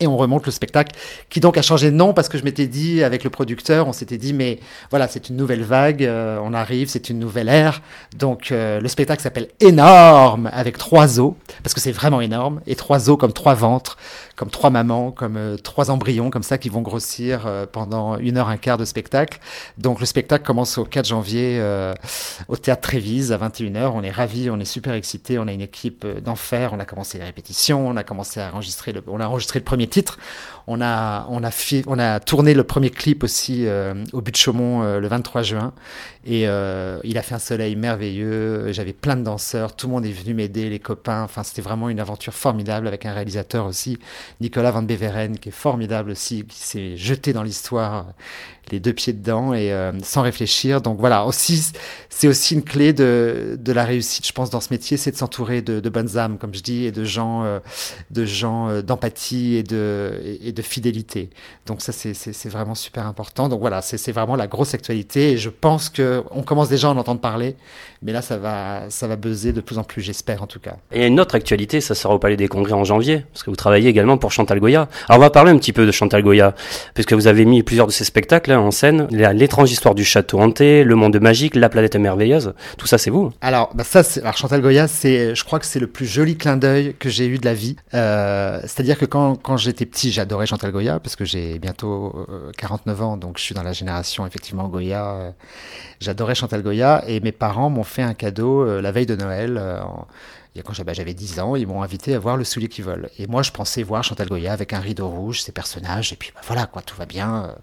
Et on remonte le spectacle, qui donc a changé de nom parce que je m'étais dit avec le producteur, on s'était dit mais voilà c'est une nouvelle vague, on arrive, c'est une nouvelle ère. Donc le spectacle s'appelle Énorme avec trois os parce que c'est vraiment énorme et trois os comme trois ventres, comme trois mamans, comme euh, trois embryons, comme ça, qui vont grossir euh, pendant une heure, un quart de spectacle. Donc le spectacle commence au 4 janvier euh, au Théâtre Trévise à 21h. On est ravis, on est super excités, on a une équipe d'enfer, on a commencé les répétitions, on a commencé à enregistrer le, on a enregistré le premier titre, on a, on a, on a tourné le premier clip aussi au but de Chaumont le 23 juin. Et il a fait un soleil merveilleux, j'avais plein de danseurs, tout le monde est venu m'aider, les copains, enfin c'était vraiment une aventure formidable avec un réalisateur aussi Nicolas Van Beveren, qui est formidable aussi, qui s'est jeté dans l'histoire les deux pieds dedans et euh, sans réfléchir. Donc voilà, aussi c'est aussi une clé de, de la réussite, je pense, dans ce métier, c'est de s'entourer de, bonnes âmes, comme je dis, et de gens, euh, de gens euh, d'empathie et de, et, de fidélité. Donc ça, c'est vraiment super important. Donc voilà, c'est vraiment la grosse actualité et je pense que on commence déjà à en entendre parler, mais là, ça va, ça va buzzer de plus en plus, j'espère en tout cas. Et une autre actualité, ça sera au Palais des Congrès en janvier, parce que vous travaillez également pour Chantal Goya. Alors on va parler un petit peu de Chantal Goya, puisque vous avez mis plusieurs de ses spectacles en scène. L'étrange histoire du château hanté, le monde magique, la planète merveilleuse. Tout ça, c'est vous. Alors, bah ça, Chantal Goya, c'est, je crois que c'est le plus joli clin d'œil que j'ai eu de la vie. Euh, c'est-à-dire que quand, j'étais petit, j'adorais Chantal Goya parce que j'ai bientôt 49 euh, ans, donc je suis dans la génération effectivement Goya. Euh, j'adorais Chantal Goya et mes parents m'ont fait un cadeau la veille de Noël. Quand j'avais 10 ans, ils m'ont invité à voir Le Soulier qui vole. Et moi, je pensais voir Chantal Goya avec un rideau rouge, ses personnages, et puis bah, voilà, quoi, tout va bien.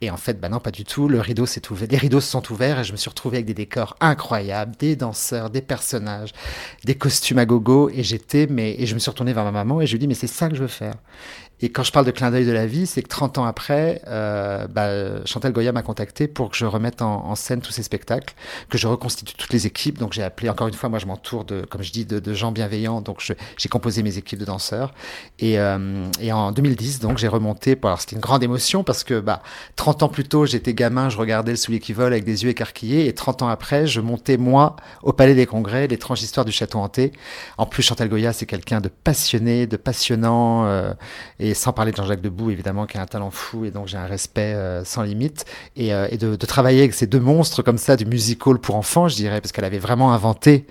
Et en fait, bah non, pas du tout. Le rideau s'est ouvert, les rideaux se sont ouverts et je me suis retrouvé avec des décors incroyables, des danseurs, des personnages, des costumes à gogo. Et j'étais, mais, et je me suis retourné vers ma maman et je lui ai dit, mais c'est ça que je veux faire. Et quand je parle de clin d'œil de la vie, c'est que 30 ans après, euh, bah, Chantal Goya m'a contacté pour que je remette en, scène tous ces spectacles, que je reconstitue toutes les équipes. Donc j'ai appelé, encore une fois, moi je m'entoure de, comme je dis, de, gens bienveillants. Donc j'ai composé mes équipes de danseurs. Et, euh, et en 2010, donc j'ai remonté. alors c'était une grande émotion parce que bah, 30 ans plus tôt, j'étais gamin, je regardais le soulier qui vole avec des yeux écarquillés. Et 30 ans après, je montais moi au Palais des Congrès, l'étrange histoire du château hanté. En plus, Chantal Goya, c'est quelqu'un de passionné, de passionnant. Euh, sans parler de Jean-Jacques Debout, évidemment, qui a un talent fou, et donc j'ai un respect euh, sans limite. Et, euh, et de, travailler avec ces deux monstres comme ça, du musical pour enfants, je dirais, parce qu'elle avait vraiment inventé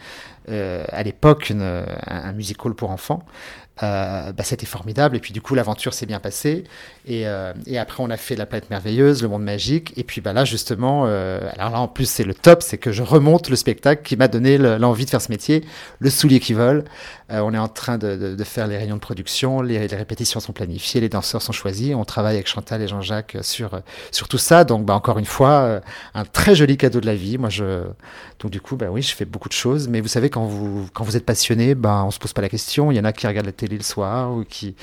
euh, à l'époque un, musical pour enfants. Bah, c'était formidable. Et puis du coup, l'aventure s'est bien passée. Et, et, après, on a fait la planète merveilleuse, le monde magique. Et puis bah, là, justement, alors là, en plus, c'est le top, c'est que je remonte le spectacle qui m'a donné l'envie de faire ce métier, le soulier qui vole. Euh, on est en train de, de, de, faire les réunions de production, les, les, répétitions sont planifiées, les danseurs sont choisis. On travaille avec Chantal et Jean-Jacques sur, sur tout ça. Donc, bah, encore une fois, un très joli cadeau de la vie. Moi, je... Donc du coup, bah oui, je fais beaucoup de choses. Mais vous savez, quand vous, quand vous êtes passionné, bah, on se pose pas la question. Il y en a qui regardent la télé le soir ou qui,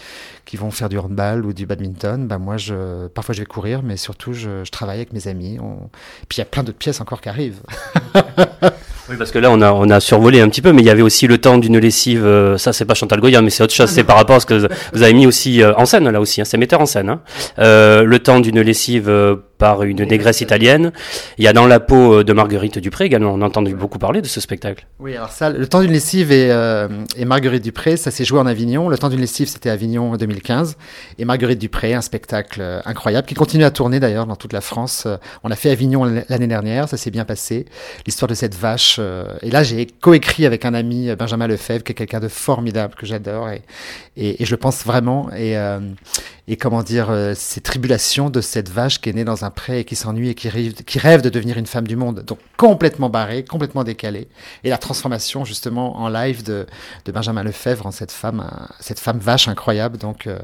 qui vont faire du handball ou du badminton, bah moi, je, parfois je vais courir, mais surtout je, je travaille avec mes amis. On... Puis il y a plein d'autres pièces encore qui arrivent. Oui, parce que là, on a, on a survolé un petit peu, mais il y avait aussi le temps d'une lessive. euh, ça, c'est pas Chantal Goya, mais c'est autre chose. C'est par rapport à ce que vous avez mis aussi euh, en scène, là aussi. Hein, c'est metteur en scène. Hein. Euh, le temps d'une lessive euh, par une négresse italienne. Il y a dans la peau euh, de Marguerite Dupré également. On a entendu beaucoup parler de ce spectacle. Oui, alors ça, le temps d'une lessive et, euh, Marguerite Dupré, ça s'est joué en Avignon. Le temps d'une lessive, c'était Avignon en 2015. Et Marguerite Dupré, un spectacle euh, incroyable qui continue à tourner d'ailleurs dans toute la France. On a fait Avignon l'année dernière, ça s'est bien passé. L'histoire de cette vache. et là, j'ai coécrit avec un ami, Benjamin Lefebvre, qui est quelqu'un de formidable que j'adore et, et, je le pense vraiment. Et, et comment dire, ces tribulations de cette vache qui est née dans un pré et qui s'ennuie et qui rêve, qui rêve de devenir une femme du monde. Donc complètement barrée, complètement décalée. Et la transformation justement en live de, de Benjamin Lefebvre en cette femme, euh, cette femme vache incroyable. Donc, euh,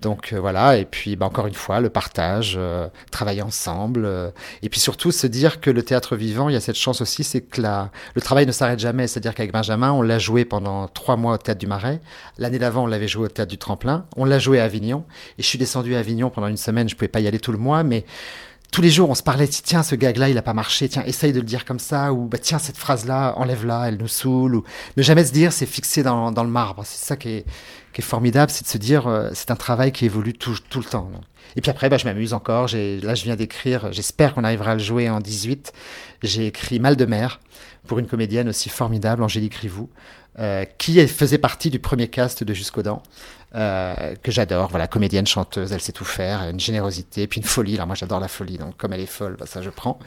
donc euh, voilà. Et puis bah, encore une fois, le partage, euh, travailler ensemble. euh, et puis surtout se dire que le théâtre vivant, il y a cette chance aussi, c'est que la, le travail ne s'arrête jamais. C'est-à-dire qu'avec Benjamin, on l'a joué pendant trois mois au théâtre du Marais. L'année d'avant, on l'avait joué au théâtre du Tremplin. On l'a joué à Avignon. Et je suis descendu à Avignon pendant une semaine. Je pouvais pas y aller tout le mois, mais tous les jours, on se parlait, tiens, ce gag-là, il a pas marché, tiens, essaye de le dire comme ça, ou bah, tiens, cette phrase-là, enlève-la, elle nous saoule, ou ne jamais se dire, c'est fixé dans, dans le marbre. C'est ça qui est, qui est formidable, c'est de se dire, euh, c'est un travail qui évolue tout, tout le temps. Et puis après, bah, je m'amuse encore. Là, je viens d'écrire, j'espère qu'on arrivera à le jouer en 18. J'ai écrit Mal de mer pour une comédienne aussi formidable, Angélique Rivou, qui est- faisait partie du premier cast de Jusqu'aux dents euh, que j'adore. Voilà, comédienne, chanteuse, elle sait tout faire, une générosité, puis une folie. Alors moi, j'adore la folie, donc comme elle est folle, bah, ça je prends.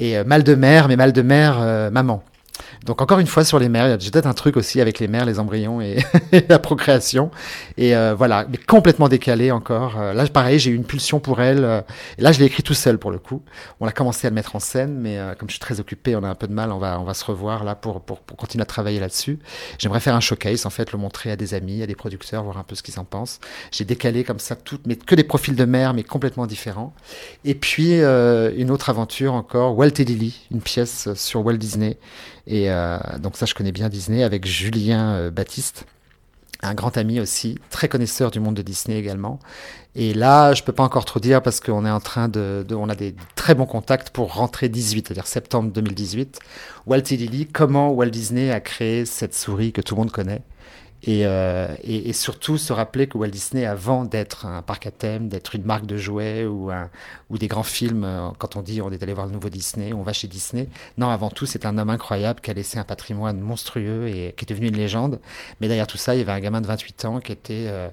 Et euh, mal de mer, mais mal de mer, euh, maman. Donc encore une fois sur les mères, il y a peut-être un truc aussi avec les mères, les embryons et, la procréation. Et euh, voilà, mais complètement décalé encore. Euh, là, pareil, j'ai eu une pulsion pour elle. euh, et là, je l'ai écrit tout seul pour le coup. On a commencé à le mettre en scène, mais euh, comme je suis très occupé, on a un peu de mal. On va, on va se revoir là pour, pour, pour continuer à travailler là-dessus. J'aimerais faire un showcase, en fait, le montrer à des amis, à des producteurs, voir un peu ce qu'ils en pensent. J'ai décalé comme ça toutes, mais que des profils de mères, mais complètement différents. Et puis une autre aventure encore, Walt et Lily, une pièce sur Walt Disney. Et euh, donc ça, je connais bien Disney avec Julien euh, Baptiste, un grand ami aussi, très connaisseur du monde de Disney également. Et là, je peux pas encore trop dire parce qu'on est en train de, on a des très bons contacts pour rentrer 18, c'est-à-dire septembre 2018. Walt et Lily, comment Walt Disney a créé cette souris que tout le monde connaît? Et, euh, et, et surtout se rappeler que Walt Disney, avant d'être un parc à thème, d'être une marque de jouets ou, un, ou des grands films, euh, quand on dit on est allé voir le nouveau Disney, on va chez Disney, non, avant tout, c'est un homme incroyable qui a laissé un patrimoine monstrueux et qui est devenu une légende. Mais derrière tout ça, il y avait un gamin de 28 ans qui était... euh,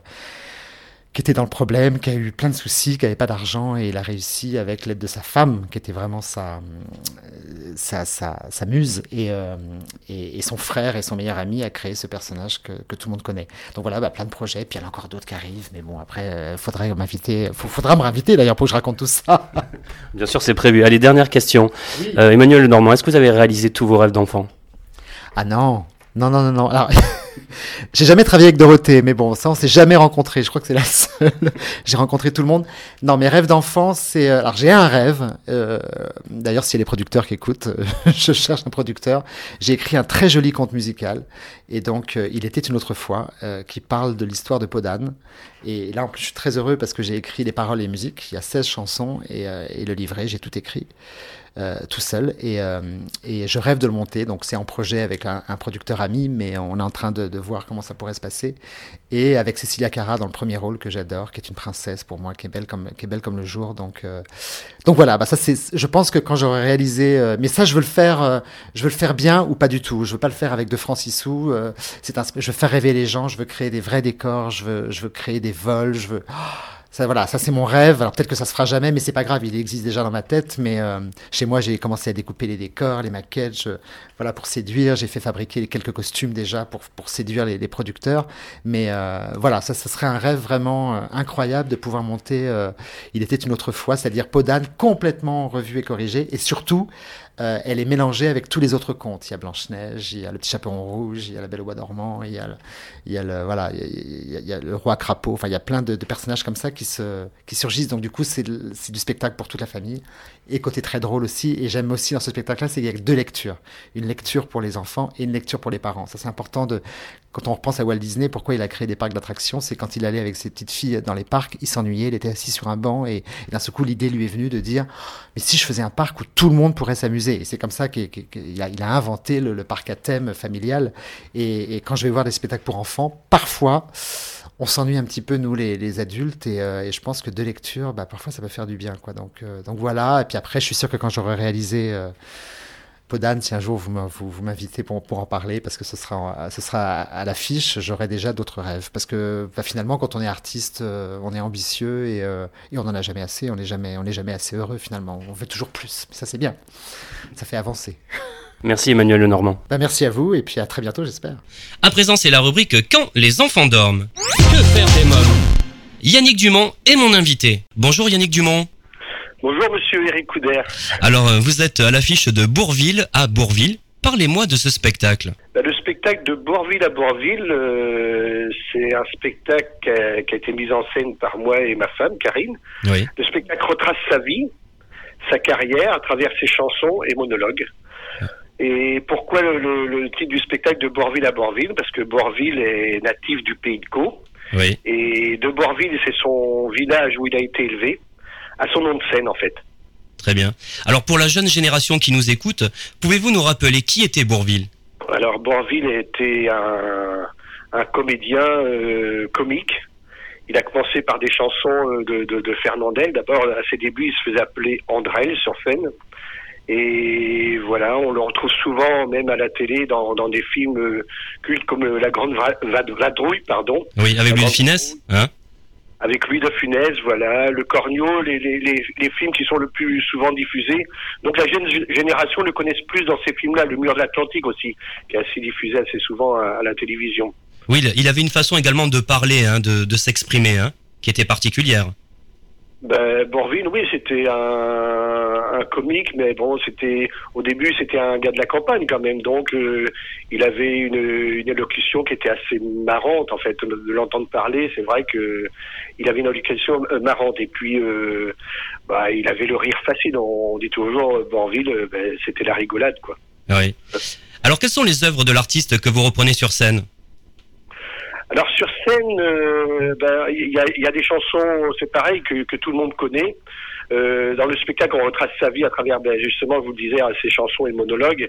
qui était dans le problème, qui a eu plein de soucis, qui n'avait pas d'argent, et il a réussi avec l'aide de sa femme, qui était vraiment sa, sa, sa, sa muse, et, euh, et, et son frère et son meilleur ami à créer ce personnage que, que tout le monde connaît. Donc voilà, bah, plein de projets, puis il y en a encore d'autres qui arrivent, mais bon, après, euh, faudrait m'inviter, faudra me réinviter d'ailleurs pour que je raconte tout ça. Bien sûr, c'est prévu. Allez, dernière question. Euh, Emmanuel Normand, est-ce que vous avez réalisé tous vos rêves d'enfant? Ah non, non, non, non, non. Alors, j'ai jamais travaillé avec Dorothée, mais bon, ça, on s'est jamais rencontrés. Je crois que c'est la seule. j'ai rencontré tout le monde. Non, mes rêves d'enfant, c'est. euh, Alors, j'ai un rêve. euh, D'ailleurs, s'il y a des producteurs qui écoutent, je cherche un producteur. J'ai écrit un très joli conte musical. Et donc, euh, il était une autre fois, qui parle de l'histoire de Podane. Et là, en plus, je suis très heureux parce que j'ai écrit les paroles et les musiques. Il y a 16 chansons et le livret, j'ai tout écrit. Euh, tout seul et, euh, et je rêve de le monter. Donc c'est en projet avec un, un producteur ami, mais on est en train de, de voir comment ça pourrait se passer. Et avec Cecilia Cara dans le premier rôle que j'adore, qui est une princesse pour moi, qui est belle comme, qui est belle comme le jour. Donc, euh, donc voilà, bah ça c'est. Je pense que quand j'aurai réalisé, mais ça je veux le faire, je veux le faire bien ou pas du tout. Je veux pas le faire avec de. Euh, c'est un, je veux faire rêver les gens. Je veux créer des vrais décors. Je veux, je veux créer des vols. Je veux. Ça, voilà, ça c'est mon rêve. Alors peut-être que ça se fera jamais, mais c'est pas grave, il existe déjà dans ma tête. Mais euh, chez moi, j'ai commencé à découper les décors, les maquettes, je- voilà pour séduire. J'ai fait fabriquer quelques costumes déjà pour pour séduire les, les producteurs. Mais euh, voilà, ça, ça serait un rêve vraiment euh, incroyable de pouvoir monter. euh, il était une autre fois, c'est-à-dire Podane complètement revue et corrigée, et surtout. euh, elle est mélangée avec tous les autres contes. Il y a Blanche-Neige, il y a le petit chaperon rouge, il y a la Belle au bois dormant, il y a le, il y a le, voilà, il y a le roi crapaud. Enfin, il y a plein de, de personnages comme ça qui qui surgissent. Donc, du coup, c'est du spectacle pour toute la famille. Et côté très drôle aussi. Et j'aime aussi dans ce spectacle-là, c'est qu'il y a deux lectures. Une lecture pour les enfants et une lecture pour les parents. Ça, c'est important de, quand on repense à Walt Disney, pourquoi il a créé des parcs d'attractions, c'est quand il allait avec ses petites filles dans les parcs, il s'ennuyait, il était assis sur un banc et, d'un seul coup l'idée lui est venue de dire mais si je faisais un parc où tout le monde pourrait s'amuser? Et c'est comme ça qu'il a, il a, inventé le, parc à thème familial et, quand je vais voir des spectacles pour enfants, parfois on s'ennuie un petit peu nous les, adultes euh, et, je pense que de lecture, bah, parfois ça peut faire du bien quoi. Donc euh, donc voilà et puis après je suis sûr que quand j'aurai réalisé euh, Podane, si un jour vous m'invitez pour, pour, en parler, parce que ce sera, ce sera à, l'affiche, j'aurai déjà d'autres rêves. Parce que bah, finalement, quand on est artiste, euh, on est ambitieux et, et on n'en a jamais assez, on n'est jamais, jamais assez heureux finalement. On veut toujours plus. Ça, c'est bien. Ça fait avancer. Merci Emmanuel Lenormand. Bah, merci à vous et puis à très bientôt, j'espère. À présent, c'est la rubrique Quand les enfants dorment. Que faire des mômes? Yannick Dumont est mon invité. Bonjour Yannick Dumont. Bonjour Monsieur Eric Couder. Alors euh, vous êtes à l'affiche de Bourville à Bourville. Parlez-moi de ce spectacle. Bah, le spectacle de Bourville à Bourville, euh, c'est un spectacle qui a, été mis en scène par moi et ma femme, Karine. Oui. Le spectacle retrace sa vie, sa carrière à travers ses chansons et monologues. Et pourquoi le, titre du spectacle de Bourville à Bourville? Parce que Bourville est natif du pays de Caux. Oui. Et de Bourville, c'est son village où il a été élevé à son nom de scène en fait. Très bien. Alors pour la jeune génération qui nous écoute, pouvez-vous nous rappeler qui était Bourville? Alors Bourville était un, un comédien euh, comique. Il a commencé par des chansons euh, de, de, de Fernandel. D'abord, à ses débuts, il se faisait appeler Andrel sur scène. Et voilà, on le retrouve souvent même à la télé dans, dans des films euh, cultes comme La Grande Vadrouille, pardon. Oui, avec Louis Finesse, hein avec Louis de Funès, voilà, Le Cornio, les, les, les, films qui sont le plus souvent diffusés. Donc la jeune génération le connaissent plus dans ces films-là, Le Mur de l'Atlantique aussi, qui est assez diffusé assez souvent à, la télévision. Oui, il avait une façon également de parler, hein, de, de s'exprimer, hein, qui était particulière. Ben, Bourville, oui, c'était un, un, comique, mais bon, c'était au début, c'était un gars de la campagne quand même, donc euh, il avait une, une, élocution qui était assez marrante en fait. De l'entendre parler, c'est vrai que il avait une élocution euh, marrante. Et puis, euh, bah, il avait le rire facile. On, dit toujours Bourville, ben, c'était la rigolade, quoi. Oui. Alors, quelles sont les œuvres de l'artiste que vous reprenez sur scène? Alors sur scène, euh, ben, il y, a, y, a, des chansons, c'est pareil, que, que, tout le monde connaît. Euh, dans le spectacle, on retrace sa vie à travers, ben, justement, je vous le disais, hein, ses chansons et monologues.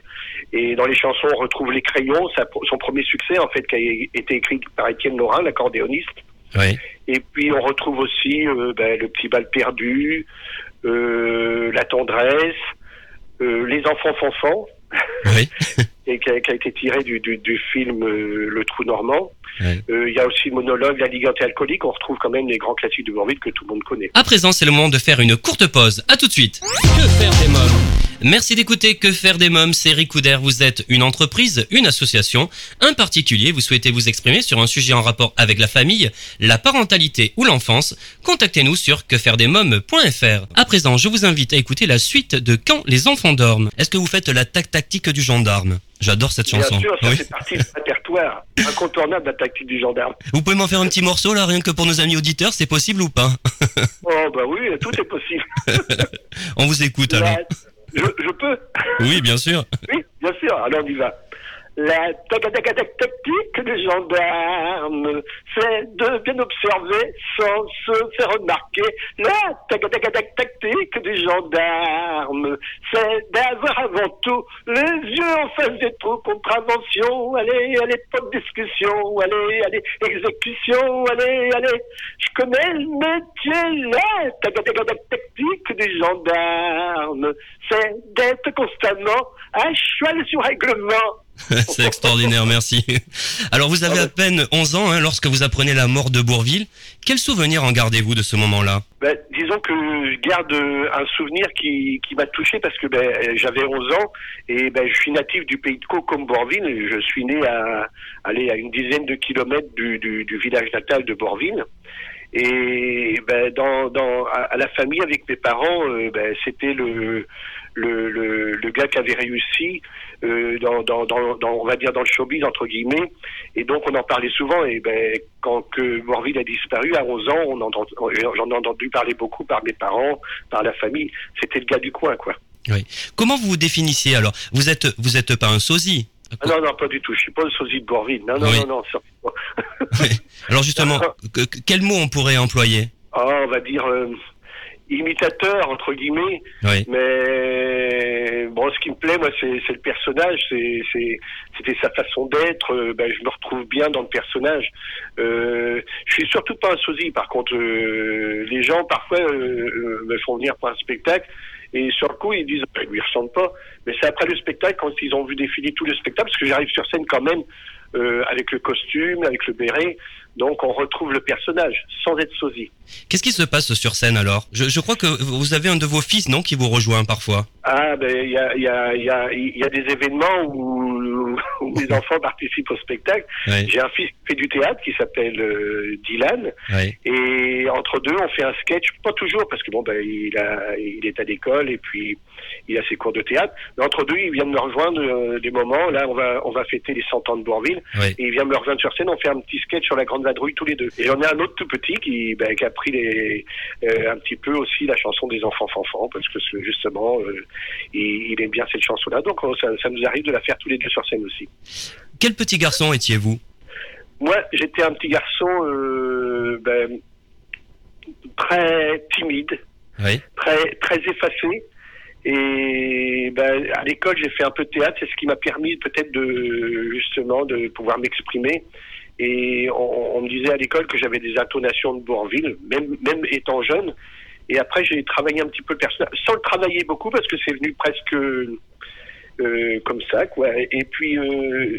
Et dans les chansons, on retrouve Les Crayons, son premier succès, en fait, qui a été écrit par Étienne Laurin, l'accordéoniste. Oui. Et puis, on retrouve aussi euh, ben, Le Petit Bal Perdu, euh, La Tendresse, euh, Les Enfants Fanfans. Oui. et qui a, qui a, été tiré du, du, du film Le Trou Normand. Euh, il y a aussi le monologue La Ligue anti-alcoolique. On retrouve quand même les grands classiques de Bourville que tout le monde connaît. À présent, c'est le moment de faire une courte pause. À tout de suite. Que faire des mômes? Merci d'écouter Que faire des mômes. C'est Eric Vous êtes une entreprise, une association, un particulier. Vous souhaitez vous exprimer sur un sujet en rapport avec la famille, la parentalité ou l'enfance. Contactez-nous sur quefairedesmômes.fr. À présent, je vous invite à écouter la suite de Quand les enfants dorment. Est-ce que vous faites la tac tactique du gendarme? J'adore cette chanson. Bien sûr, ça fait partie du répertoire incontournable de la tactique du gendarme. Vous pouvez m'en faire un petit morceau là, rien que pour nos amis auditeurs, c'est possible ou pas Oh bah oui, tout est possible. On vous écoute alors. Je, je peux Oui, bien sûr. Oui, bien sûr. Alors on y va. La tactique des gendarmes, c'est de bien observer sans se faire remarquer. La tactique des gendarmes, c'est d'avoir avant tout les yeux en face des trous, contravention, allez, allez, pas de discussion, allez, allez, exécution, allez, allez. Je connais le métier, la tactique des gendarmes, c'est d'être constamment à cheval sur règlement. C'est extraordinaire, merci. Alors vous avez à peine 11 ans hein, lorsque vous apprenez la mort de Bourville. Quel souvenir en gardez-vous de ce moment-là? Ben, Disons que je garde un souvenir qui, qui m'a touché parce que ben, j'avais 11 ans et ben, je suis natif du pays de Caux comme Bourville. Je suis né à, aller à une dizaine de kilomètres du, du, du village natal de Bourville. Et ben, dans, dans, à, la famille, avec mes parents, euh, ben, c'était le, le, le, le, gars qui avait réussi euh, dans, dans, dans, on va dire dans le showbiz entre guillemets. Et donc on en parlait souvent. Et ben quand que Morville a disparu à 11 ans, on j'en ai entendu parler beaucoup par mes parents, par la famille. C'était le gars du coin, quoi. Oui. Comment vous vous définissiez alors? Vous êtes vous êtes pas un sosie? Ah non, non, pas du tout. Je suis pas le sosie de Bourville. Non, non, Oui. non, non. Alors justement, que- que- quel mot on pourrait employer? Ah, on va dire euh, imitateur entre guillemets. Oui. Mais bon, ce qui me plaît, moi, c'est c'est le personnage. C'est c'est- c'était sa façon d'être. Euh, ben, je me retrouve bien dans le personnage. Euh, je suis surtout pas un sosie. Par contre, euh, les gens parfois euh, euh, me font venir pour un spectacle. Et sur le coup, ils disent, bah, ils lui ressemblent pas. Mais c'est après le spectacle, quand ils ont vu défiler tout le spectacle, parce que j'arrive sur scène quand même euh, avec le costume, avec le béret. Donc, on retrouve le personnage sans être sosie. Qu'est-ce qui se passe sur scène alors? Je, je crois que vous avez un de vos fils, non, qui vous rejoint parfois. Ah, ben, il y a, y, a, y, a, il y a des événements où, où mes enfants participent au spectacle. Oui. J'ai un fils qui fait du théâtre qui s'appelle euh, Dylan. Oui. Et entre deux, on fait un sketch, pas toujours, parce que bon, ben, il, a, il est à l'école et puis il a ses cours de théâtre. Mais entre deux, il vient de me rejoindre euh, des moments. Là, on va, on va fêter les 100 ans de Bourville. Oui. Et il vient me rejoindre sur scène. On fait un petit sketch sur la Grande Vadrouille tous les deux. Et j'en ai un autre tout petit qui, ben, qui a pris les, euh, un petit peu aussi la chanson des enfants fanfans, parce que justement, euh, il, il aime bien cette chanson-là. Donc, on- ça, ça nous arrive de la faire tous les deux sur scène aussi. Quel petit garçon étiez-vous? Moi, j'étais un petit garçon euh, ben, très timide, Oui. très très effacé. Et ben, à l'école, j'ai fait un peu de théâtre. C'est ce qui m'a permis peut-être de justement de pouvoir m'exprimer. Et on, on me disait à l'école que j'avais des intonations de Bourville, même même étant jeune. Et après, j'ai travaillé un petit peu le sans le travailler beaucoup, parce que c'est venu presque euh, comme ça, quoi. Et puis, euh,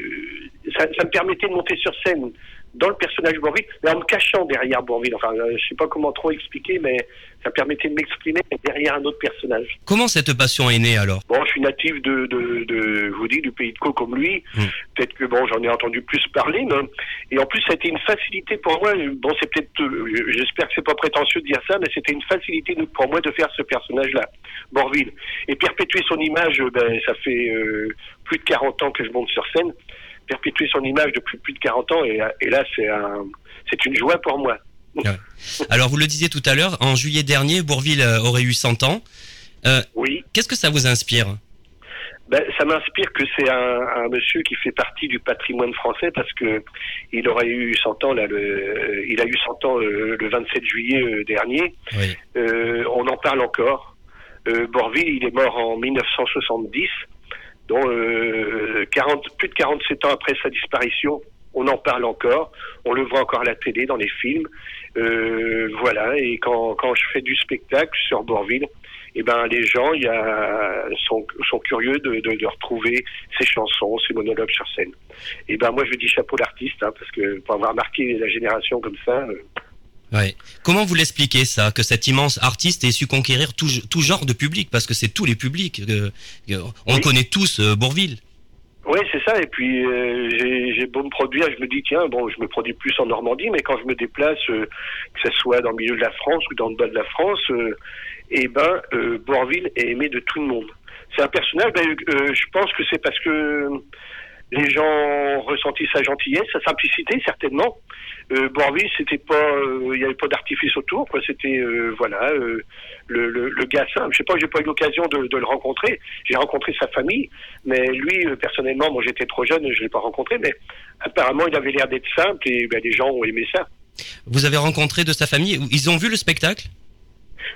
ça, ça me permettait de monter sur scène dans le personnage Bourville, mais en me cachant derrière Bourville. Enfin, euh, je sais pas comment trop expliquer, mais ça permettait de m'exprimer derrière un autre personnage. Comment cette passion est née alors? Bon, je suis natif de, de, de, je vous dis, du pays de Caux comme lui. Mm. Peut-être que bon, j'en ai entendu plus parler, mais et en plus, ça a été une facilité pour moi. Bon, c'est peut-être, euh, j'espère que c'est pas prétentieux de dire ça, mais c'était une facilité pour moi de faire ce personnage-là, Bourville, et perpétuer son image. Ben, ça fait euh, plus de 40 ans que je monte sur scène. Perpétuer son image depuis plus de 40 ans, et, et là, c'est un, c'est une joie pour moi. Alors vous le disiez tout à l'heure, en juillet dernier, Bourville euh, aurait eu 100 ans. Euh, Oui. Qu'est-ce que ça vous inspire? Ben, ça m'inspire que c'est un, un monsieur qui fait partie du patrimoine français parce que il aurait eu 100 ans là, le, il a eu 100 ans euh, le 27 juillet euh, dernier. Oui. Euh, on en parle encore. Euh, Bourville, il est mort en 1970, dont euh, 40, plus de 47 ans après sa disparition. On en parle encore, on le voit encore à la télé, dans les films. Euh, voilà, et quand, quand je fais du spectacle sur Bourville, eh ben, les gens y a, sont, sont curieux de, de, de retrouver ses chansons, ses monologues sur scène. Et ben, moi, je dis chapeau l'artiste, hein, parce que pour avoir marqué la génération comme ça, euh, Ouais. Comment vous l'expliquez ça, que cet immense artiste ait su conquérir tout, tout genre de public, parce que c'est tous les publics. euh, on Oui. connaît tous euh, Bourville. Oui, c'est ça. Et puis, euh, j'ai beau me produire, je me dis, tiens, bon, je me produis plus en Normandie, mais quand je me déplace, euh, que ce soit dans le milieu de la France ou dans le bas de la France, euh, eh ben, euh, Bourville est aimé de tout le monde. C'est un personnage, ben, je pense que c'est parce que les gens ont ressenti sa gentillesse, sa simplicité, certainement. Euh, Bourville, c'était pas, euh, il y avait pas d'artifice autour, quoi. C'était, euh, voilà, euh, le, le, gars simple. Je sais pas, j'ai pas eu l'occasion de, le rencontrer. J'ai rencontré sa famille, mais lui, euh, personnellement, moi, j'étais trop jeune, je l'ai pas rencontré, mais apparemment, il avait l'air d'être simple et ben, les gens ont aimé ça. Vous avez rencontré de sa famille, ils ont vu le spectacle?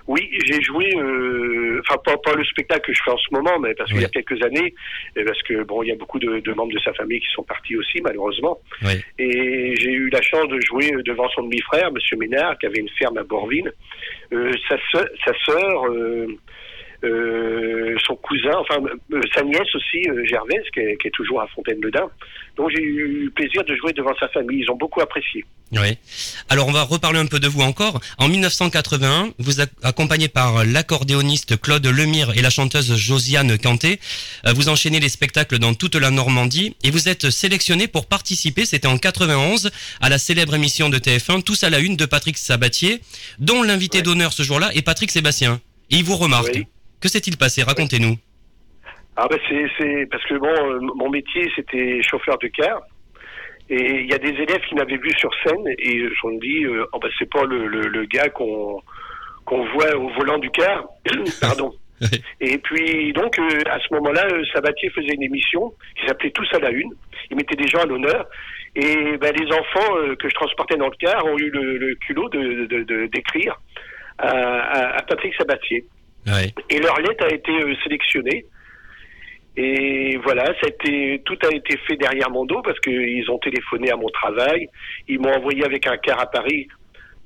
Oui, j'ai joué, euh, enfin pas, pas le spectacle que je fais en ce moment, mais parce qu'il y a quelques années, parce que bon, il y a beaucoup de, de membres de sa famille qui sont partis aussi malheureusement. Oui. Et j'ai eu la chance de jouer devant son demi-frère, Monsieur Ménard, qui avait une ferme à Borville, euh, sa sœur, sa sœur euh, euh, son cousin, enfin sa nièce aussi, Gervaise, qui est, qui est toujours à Fontaine-le-Dain. Donc j'ai eu le plaisir de jouer devant sa famille. Ils ont beaucoup apprécié. Oui. Alors on va reparler un peu de vous encore. En 1981, vous ac- accompagné par l'accordéoniste Claude Lemire et la chanteuse Josiane Canté, euh, vous enchaînez les spectacles dans toute la Normandie et vous êtes sélectionné pour participer, c'était en 91, à la célèbre émission de TF1 Tous à la une de Patrick Sabatier, dont l'invité Ouais. d'honneur ce jour-là est Patrick Sébastien. Et il vous remarque. Oui. Que s'est-il passé? Racontez-nous. Ah ben c'est c'est parce que bon euh, mon métier c'était chauffeur de car et il y a des élèves qui m'avaient vu sur scène et je me dit euh, oh ben c'est pas le, le, le gars qu'on qu'on voit au volant du car pardon Et puis donc euh, à ce moment-là, euh, Sabatier faisait une émission qui s'appelait Tous à la une. Il mettait des gens à l'honneur. Et ben, les enfants que je transportais dans le car ont eu le, le culot de de- de- d'écrire à, à- Patrick Sabatier. Ouais. Et leur lettre a été sélectionnée. Et voilà, ça a été, tout a été fait derrière mon dos parce qu'ils ont téléphoné à mon travail. Ils m'ont envoyé avec un car à Paris,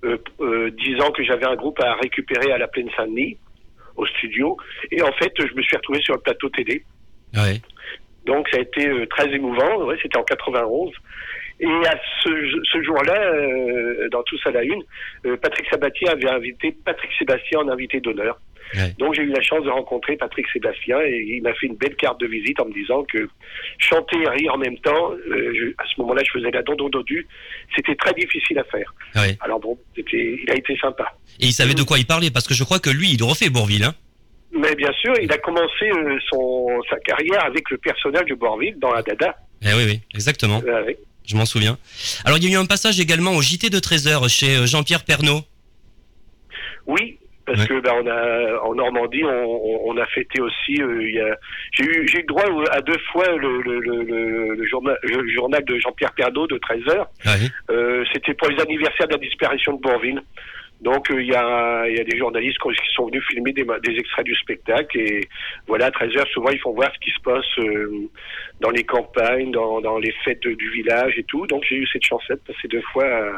euh, euh, disant que j'avais un groupe à récupérer à la Plaine Saint-Denis, au studio. Et en fait, je me suis retrouvé sur le plateau télé. Ouais. Donc ça a été euh, très émouvant. Ouais, C'était en 91. Et à ce, ce jour-là, euh, dans Tous à la Une, euh, Patrick Sabatier avait invité Patrick Sébastien en invité d'honneur. Ouais. Donc j'ai eu la chance de rencontrer Patrick Sébastien et il m'a fait une belle carte de visite en me disant que chanter et rire en même temps, euh, je- à ce moment-là je faisais la dondon dodu, c'était très difficile à faire. Ouais. Alors bon, il a été sympa. Et il savait de quoi il parlait parce que je crois que lui, il refait Bourville. Hein. Mais bien sûr, il a commencé euh, son, sa carrière avec le personnage de Bourville dans la Dada. Eh oui, oui, exactement. Euh, Je m'en souviens. Alors il y a eu un passage également au JT de 13h chez euh, Jean-Pierre Pernaud. Oui, parce Ouais. que ben, on a en Normandie, on, a fêté aussi. euh, il y a, j'ai eu j'ai eu droit à deux fois le, le, le, journal, le journal de Jean-Pierre Pernaud de 13 heures. Ouais. Euh, C'était pour les anniversaires de la disparition de Bourville. Donc euh, il y, a, il y a des journalistes qui sont venus filmer des, extraits du spectacle et voilà à 13 heures souvent ils font voir ce qui se passe euh, dans les campagnes, dans, dans les fêtes du village et tout. Donc j'ai eu cette chance de passer deux fois euh,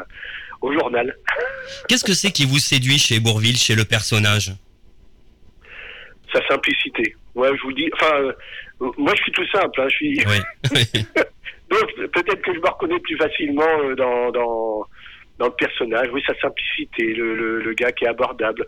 au journal. Qu'est-ce que c'est qui vous séduit chez Bourville, chez le personnage? Sa simplicité. Ouais, je vous dis. Enfin, euh, moi, je suis tout simple. Hein, je suis. Oui. Donc, peut-être que je me reconnais plus facilement euh, dans dans dans le personnage. Oui, sa simplicité, le le, le gars qui est abordable.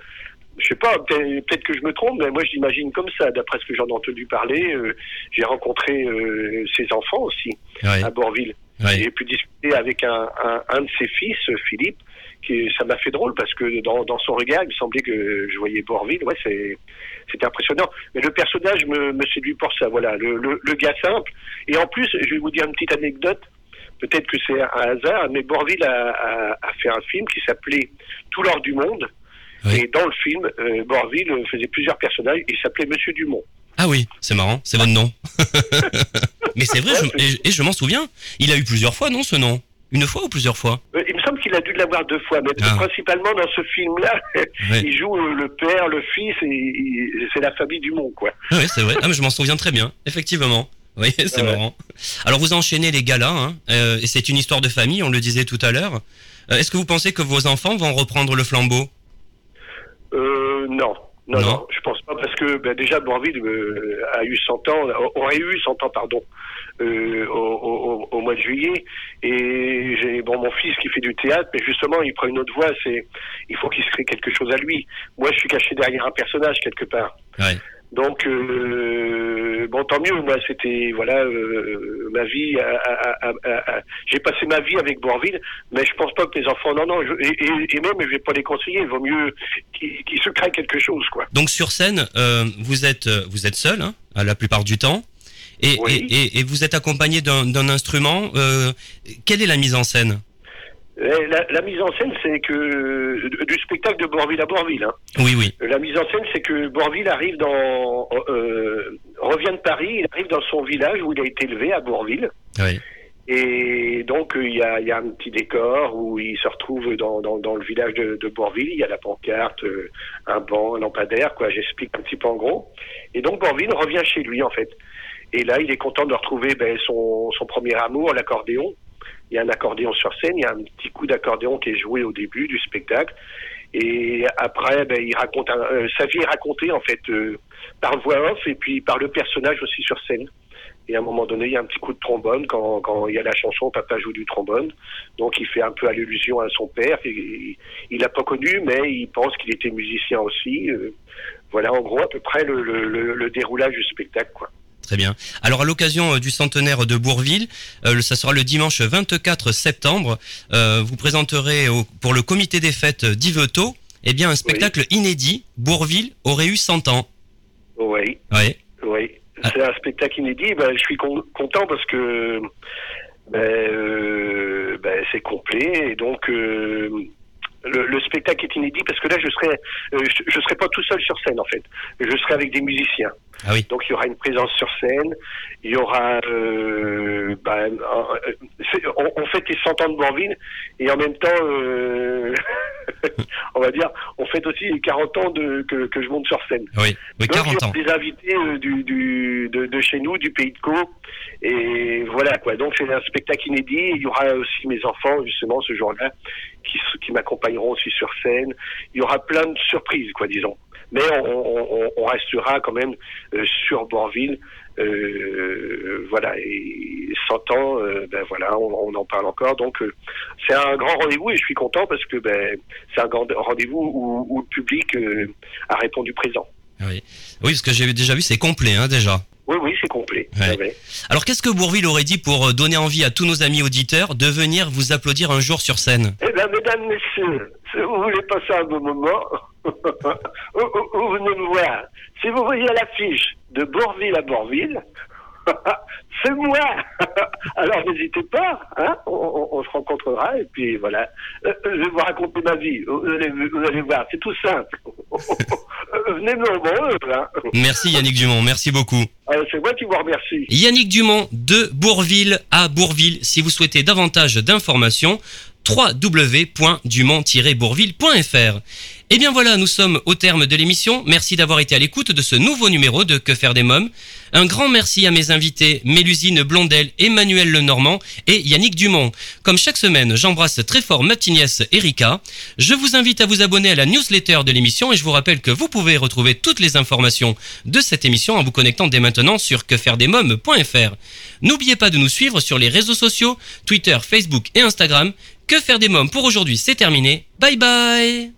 Je sais pas, peut-être peut-être que je me trompe, mais moi je l'imagine comme ça. D'après ce que j'en ai entendu parler, euh, j'ai rencontré euh, ses enfants aussi Ouais. à Borville. Ouais. J'ai pu discuter avec un, un, un de ses fils, Philippe, qui ça m'a fait drôle parce que dans, dans son regard, il me semblait que je voyais Borville. Ouais, c'est c'était impressionnant. Mais le personnage me, me séduit pour ça. Voilà, le, le, le gars simple. Et en plus, je vais vous dire une petite anecdote. Peut-être que c'est un hasard, mais Borville a, a, a fait un film qui s'appelait Tout l'or du monde. Oui. Et dans le film, euh, Borville faisait plusieurs personnages. Il s'appelait Monsieur Dumont. Ah oui, c'est marrant, c'est votre nom. Mais c'est vrai, je- et, et je m'en souviens. Il a eu plusieurs fois, non, ce nom? Une fois ou plusieurs fois? Euh, Il me semble qu'il a dû l'avoir deux fois, mais Ah. principalement dans ce film-là, Ouais. il joue euh, le père, le fils, et c'est la famille Dumont, quoi. Ah oui, c'est vrai. Ah, mais je m'en souviens très bien, effectivement. Oui, c'est Ouais. marrant. Alors vous enchaînez les galas, hein, euh, et c'est une histoire de famille, on le disait tout à l'heure. Euh, Est-ce que vous pensez que vos enfants vont reprendre le flambeau? Euh, non. Non, Non. non, je pense pas, parce que ben, déjà, Bourville euh, a eu 100 ans, aurait eu 100 ans, pardon, euh, au, au- au mois de juillet. Et j'ai bon mon fils qui fait du théâtre, mais justement, il prend une autre voie, c'est il faut qu'il se crée quelque chose à lui. Moi, je suis caché derrière un personnage, quelque part. Ouais. Donc euh, bon tant mieux. Moi c'était voilà euh, ma vie a- a- a- j'ai passé ma vie avec Bourville mais je pense pas que les enfants non non je- et, et- même je vais pas les conseiller. Il vaut mieux qu'ils se créent quelque chose quoi. Donc sur scène, euh, vous êtes euh, vous êtes seul, hein, la plupart du temps, et, Oui. et, et- vous êtes accompagné d'un instrument. euh, quelle est la mise en scène? La, la mise en scène c'est que du spectacle de Bourville à Bourville hein. Oui, oui. La mise en scène, c'est que Bourville arrive dans, euh, revient de Paris, il arrive dans son village où il a été élevé à Bourville. Oui. Et donc, euh, il y, a, il y a un petit décor où il se retrouve dans, dans, dans le village de, de Bourville. Il y a la pancarte, euh, un banc, un lampadaire, quoi. J'explique un petit peu en gros. Et donc, Bourville revient chez lui, en fait. Et là, il est content de retrouver ben, son, son premier amour, l'accordéon. Il y a un accordéon sur scène, il y a un petit coup d'accordéon qui est joué au début du spectacle. Et après, ben, il raconte un- euh, sa vie est racontée en fait euh, par voix off et puis par le personnage aussi sur scène. Et à un moment donné, il y a un petit coup de trombone quand, quand il y a la chanson Papa joue du trombone. Donc il fait un peu allusion à son père. Et, il l'a pas connu, mais il pense qu'il était musicien aussi. Euh, voilà en gros à peu près le, le, le, le déroulage du spectacle. Quoi. Très bien. Alors à l'occasion euh, du centenaire de Bourville, euh, ça sera le dimanche 24 septembre, euh, vous présenterez au- pour le comité des fêtes d'Yvetot, eh bien un spectacle inédit, Bourville aurait eu 100 ans. Oui. Oui. Oui, c'est un spectacle inédit. Ben, je suis con- content parce que ben, euh, ben, c'est complet et donc le, spectacle est inédit parce que là, je serai, je, serai pas tout seul sur scène en fait. Je serai avec des musiciens. Ah oui. Donc il y aura une présence sur scène. Il y aura, euh, ben, on, on, fête les 100 ans de Bourville et en même temps, euh, on va dire, on fête aussi les 40 ans de, que, que je monte sur scène. Oui, oui 40 Donc, ans. il y aura des invités euh, du, du, de, de, chez nous, du pays de Caux. Et voilà quoi. Donc c'est un spectacle inédit. Il y aura aussi mes enfants justement ce jour-là qui, qui m'accompagneront aussi sur scène. Il y aura plein de surprises quoi, disons. Mais on, restera quand même euh, sur Borville. Euh, voilà, et 100 ans, euh, ben voilà, on, en parle encore. Donc euh, c'est un grand rendez-vous et je suis content parce que ben, c'est un grand rendez-vous où, où, le public a répondu présent. Oui, oui que j'ai déjà vu, c'est complet hein, déjà. Oui, oui, c'est complet. Ouais. Alors qu'est-ce que Bourville aurait dit pour donner envie à tous nos amis auditeurs de venir vous applaudir un jour sur scène? Eh bien, mesdames, messieurs, si vous voulez passer un bon moment, vous venez me voir. Si vous voyez l'affiche de Bourville à Bourville, c'est moi. Alors n'hésitez pas, hein, on, on, on, se rencontrera et puis voilà. Euh, je vais vous raconter ma vie. Vous allez, vous allez voir, c'est tout simple. Venez me nombreux. Hein. Merci Yannick Dumont, merci beaucoup. Euh, c'est moi qui vous remercie. Yannick Dumont de Bourville à Bourville. Si vous souhaitez davantage d'informations, www.dumont-bourville.fr. Et bien voilà, nous sommes au terme de l'émission. Merci d'avoir été à l'écoute de ce nouveau numéro de Que faire des mômes. Un grand merci à mes invités Mélusine Blondel, Emmanuel Lenormand et Yannick Dumont. Comme chaque semaine, j'embrasse très fort ma Erika. Je vous invite à vous abonner à la newsletter de l'émission et je vous rappelle que vous pouvez retrouver toutes les informations de cette émission en vous connectant dès maintenant sur quefairedesmômes.fr. N'oubliez pas de nous suivre sur les réseaux sociaux, Twitter, Facebook et Instagram. Que faire des mômes pour aujourd'hui, c'est terminé. Bye bye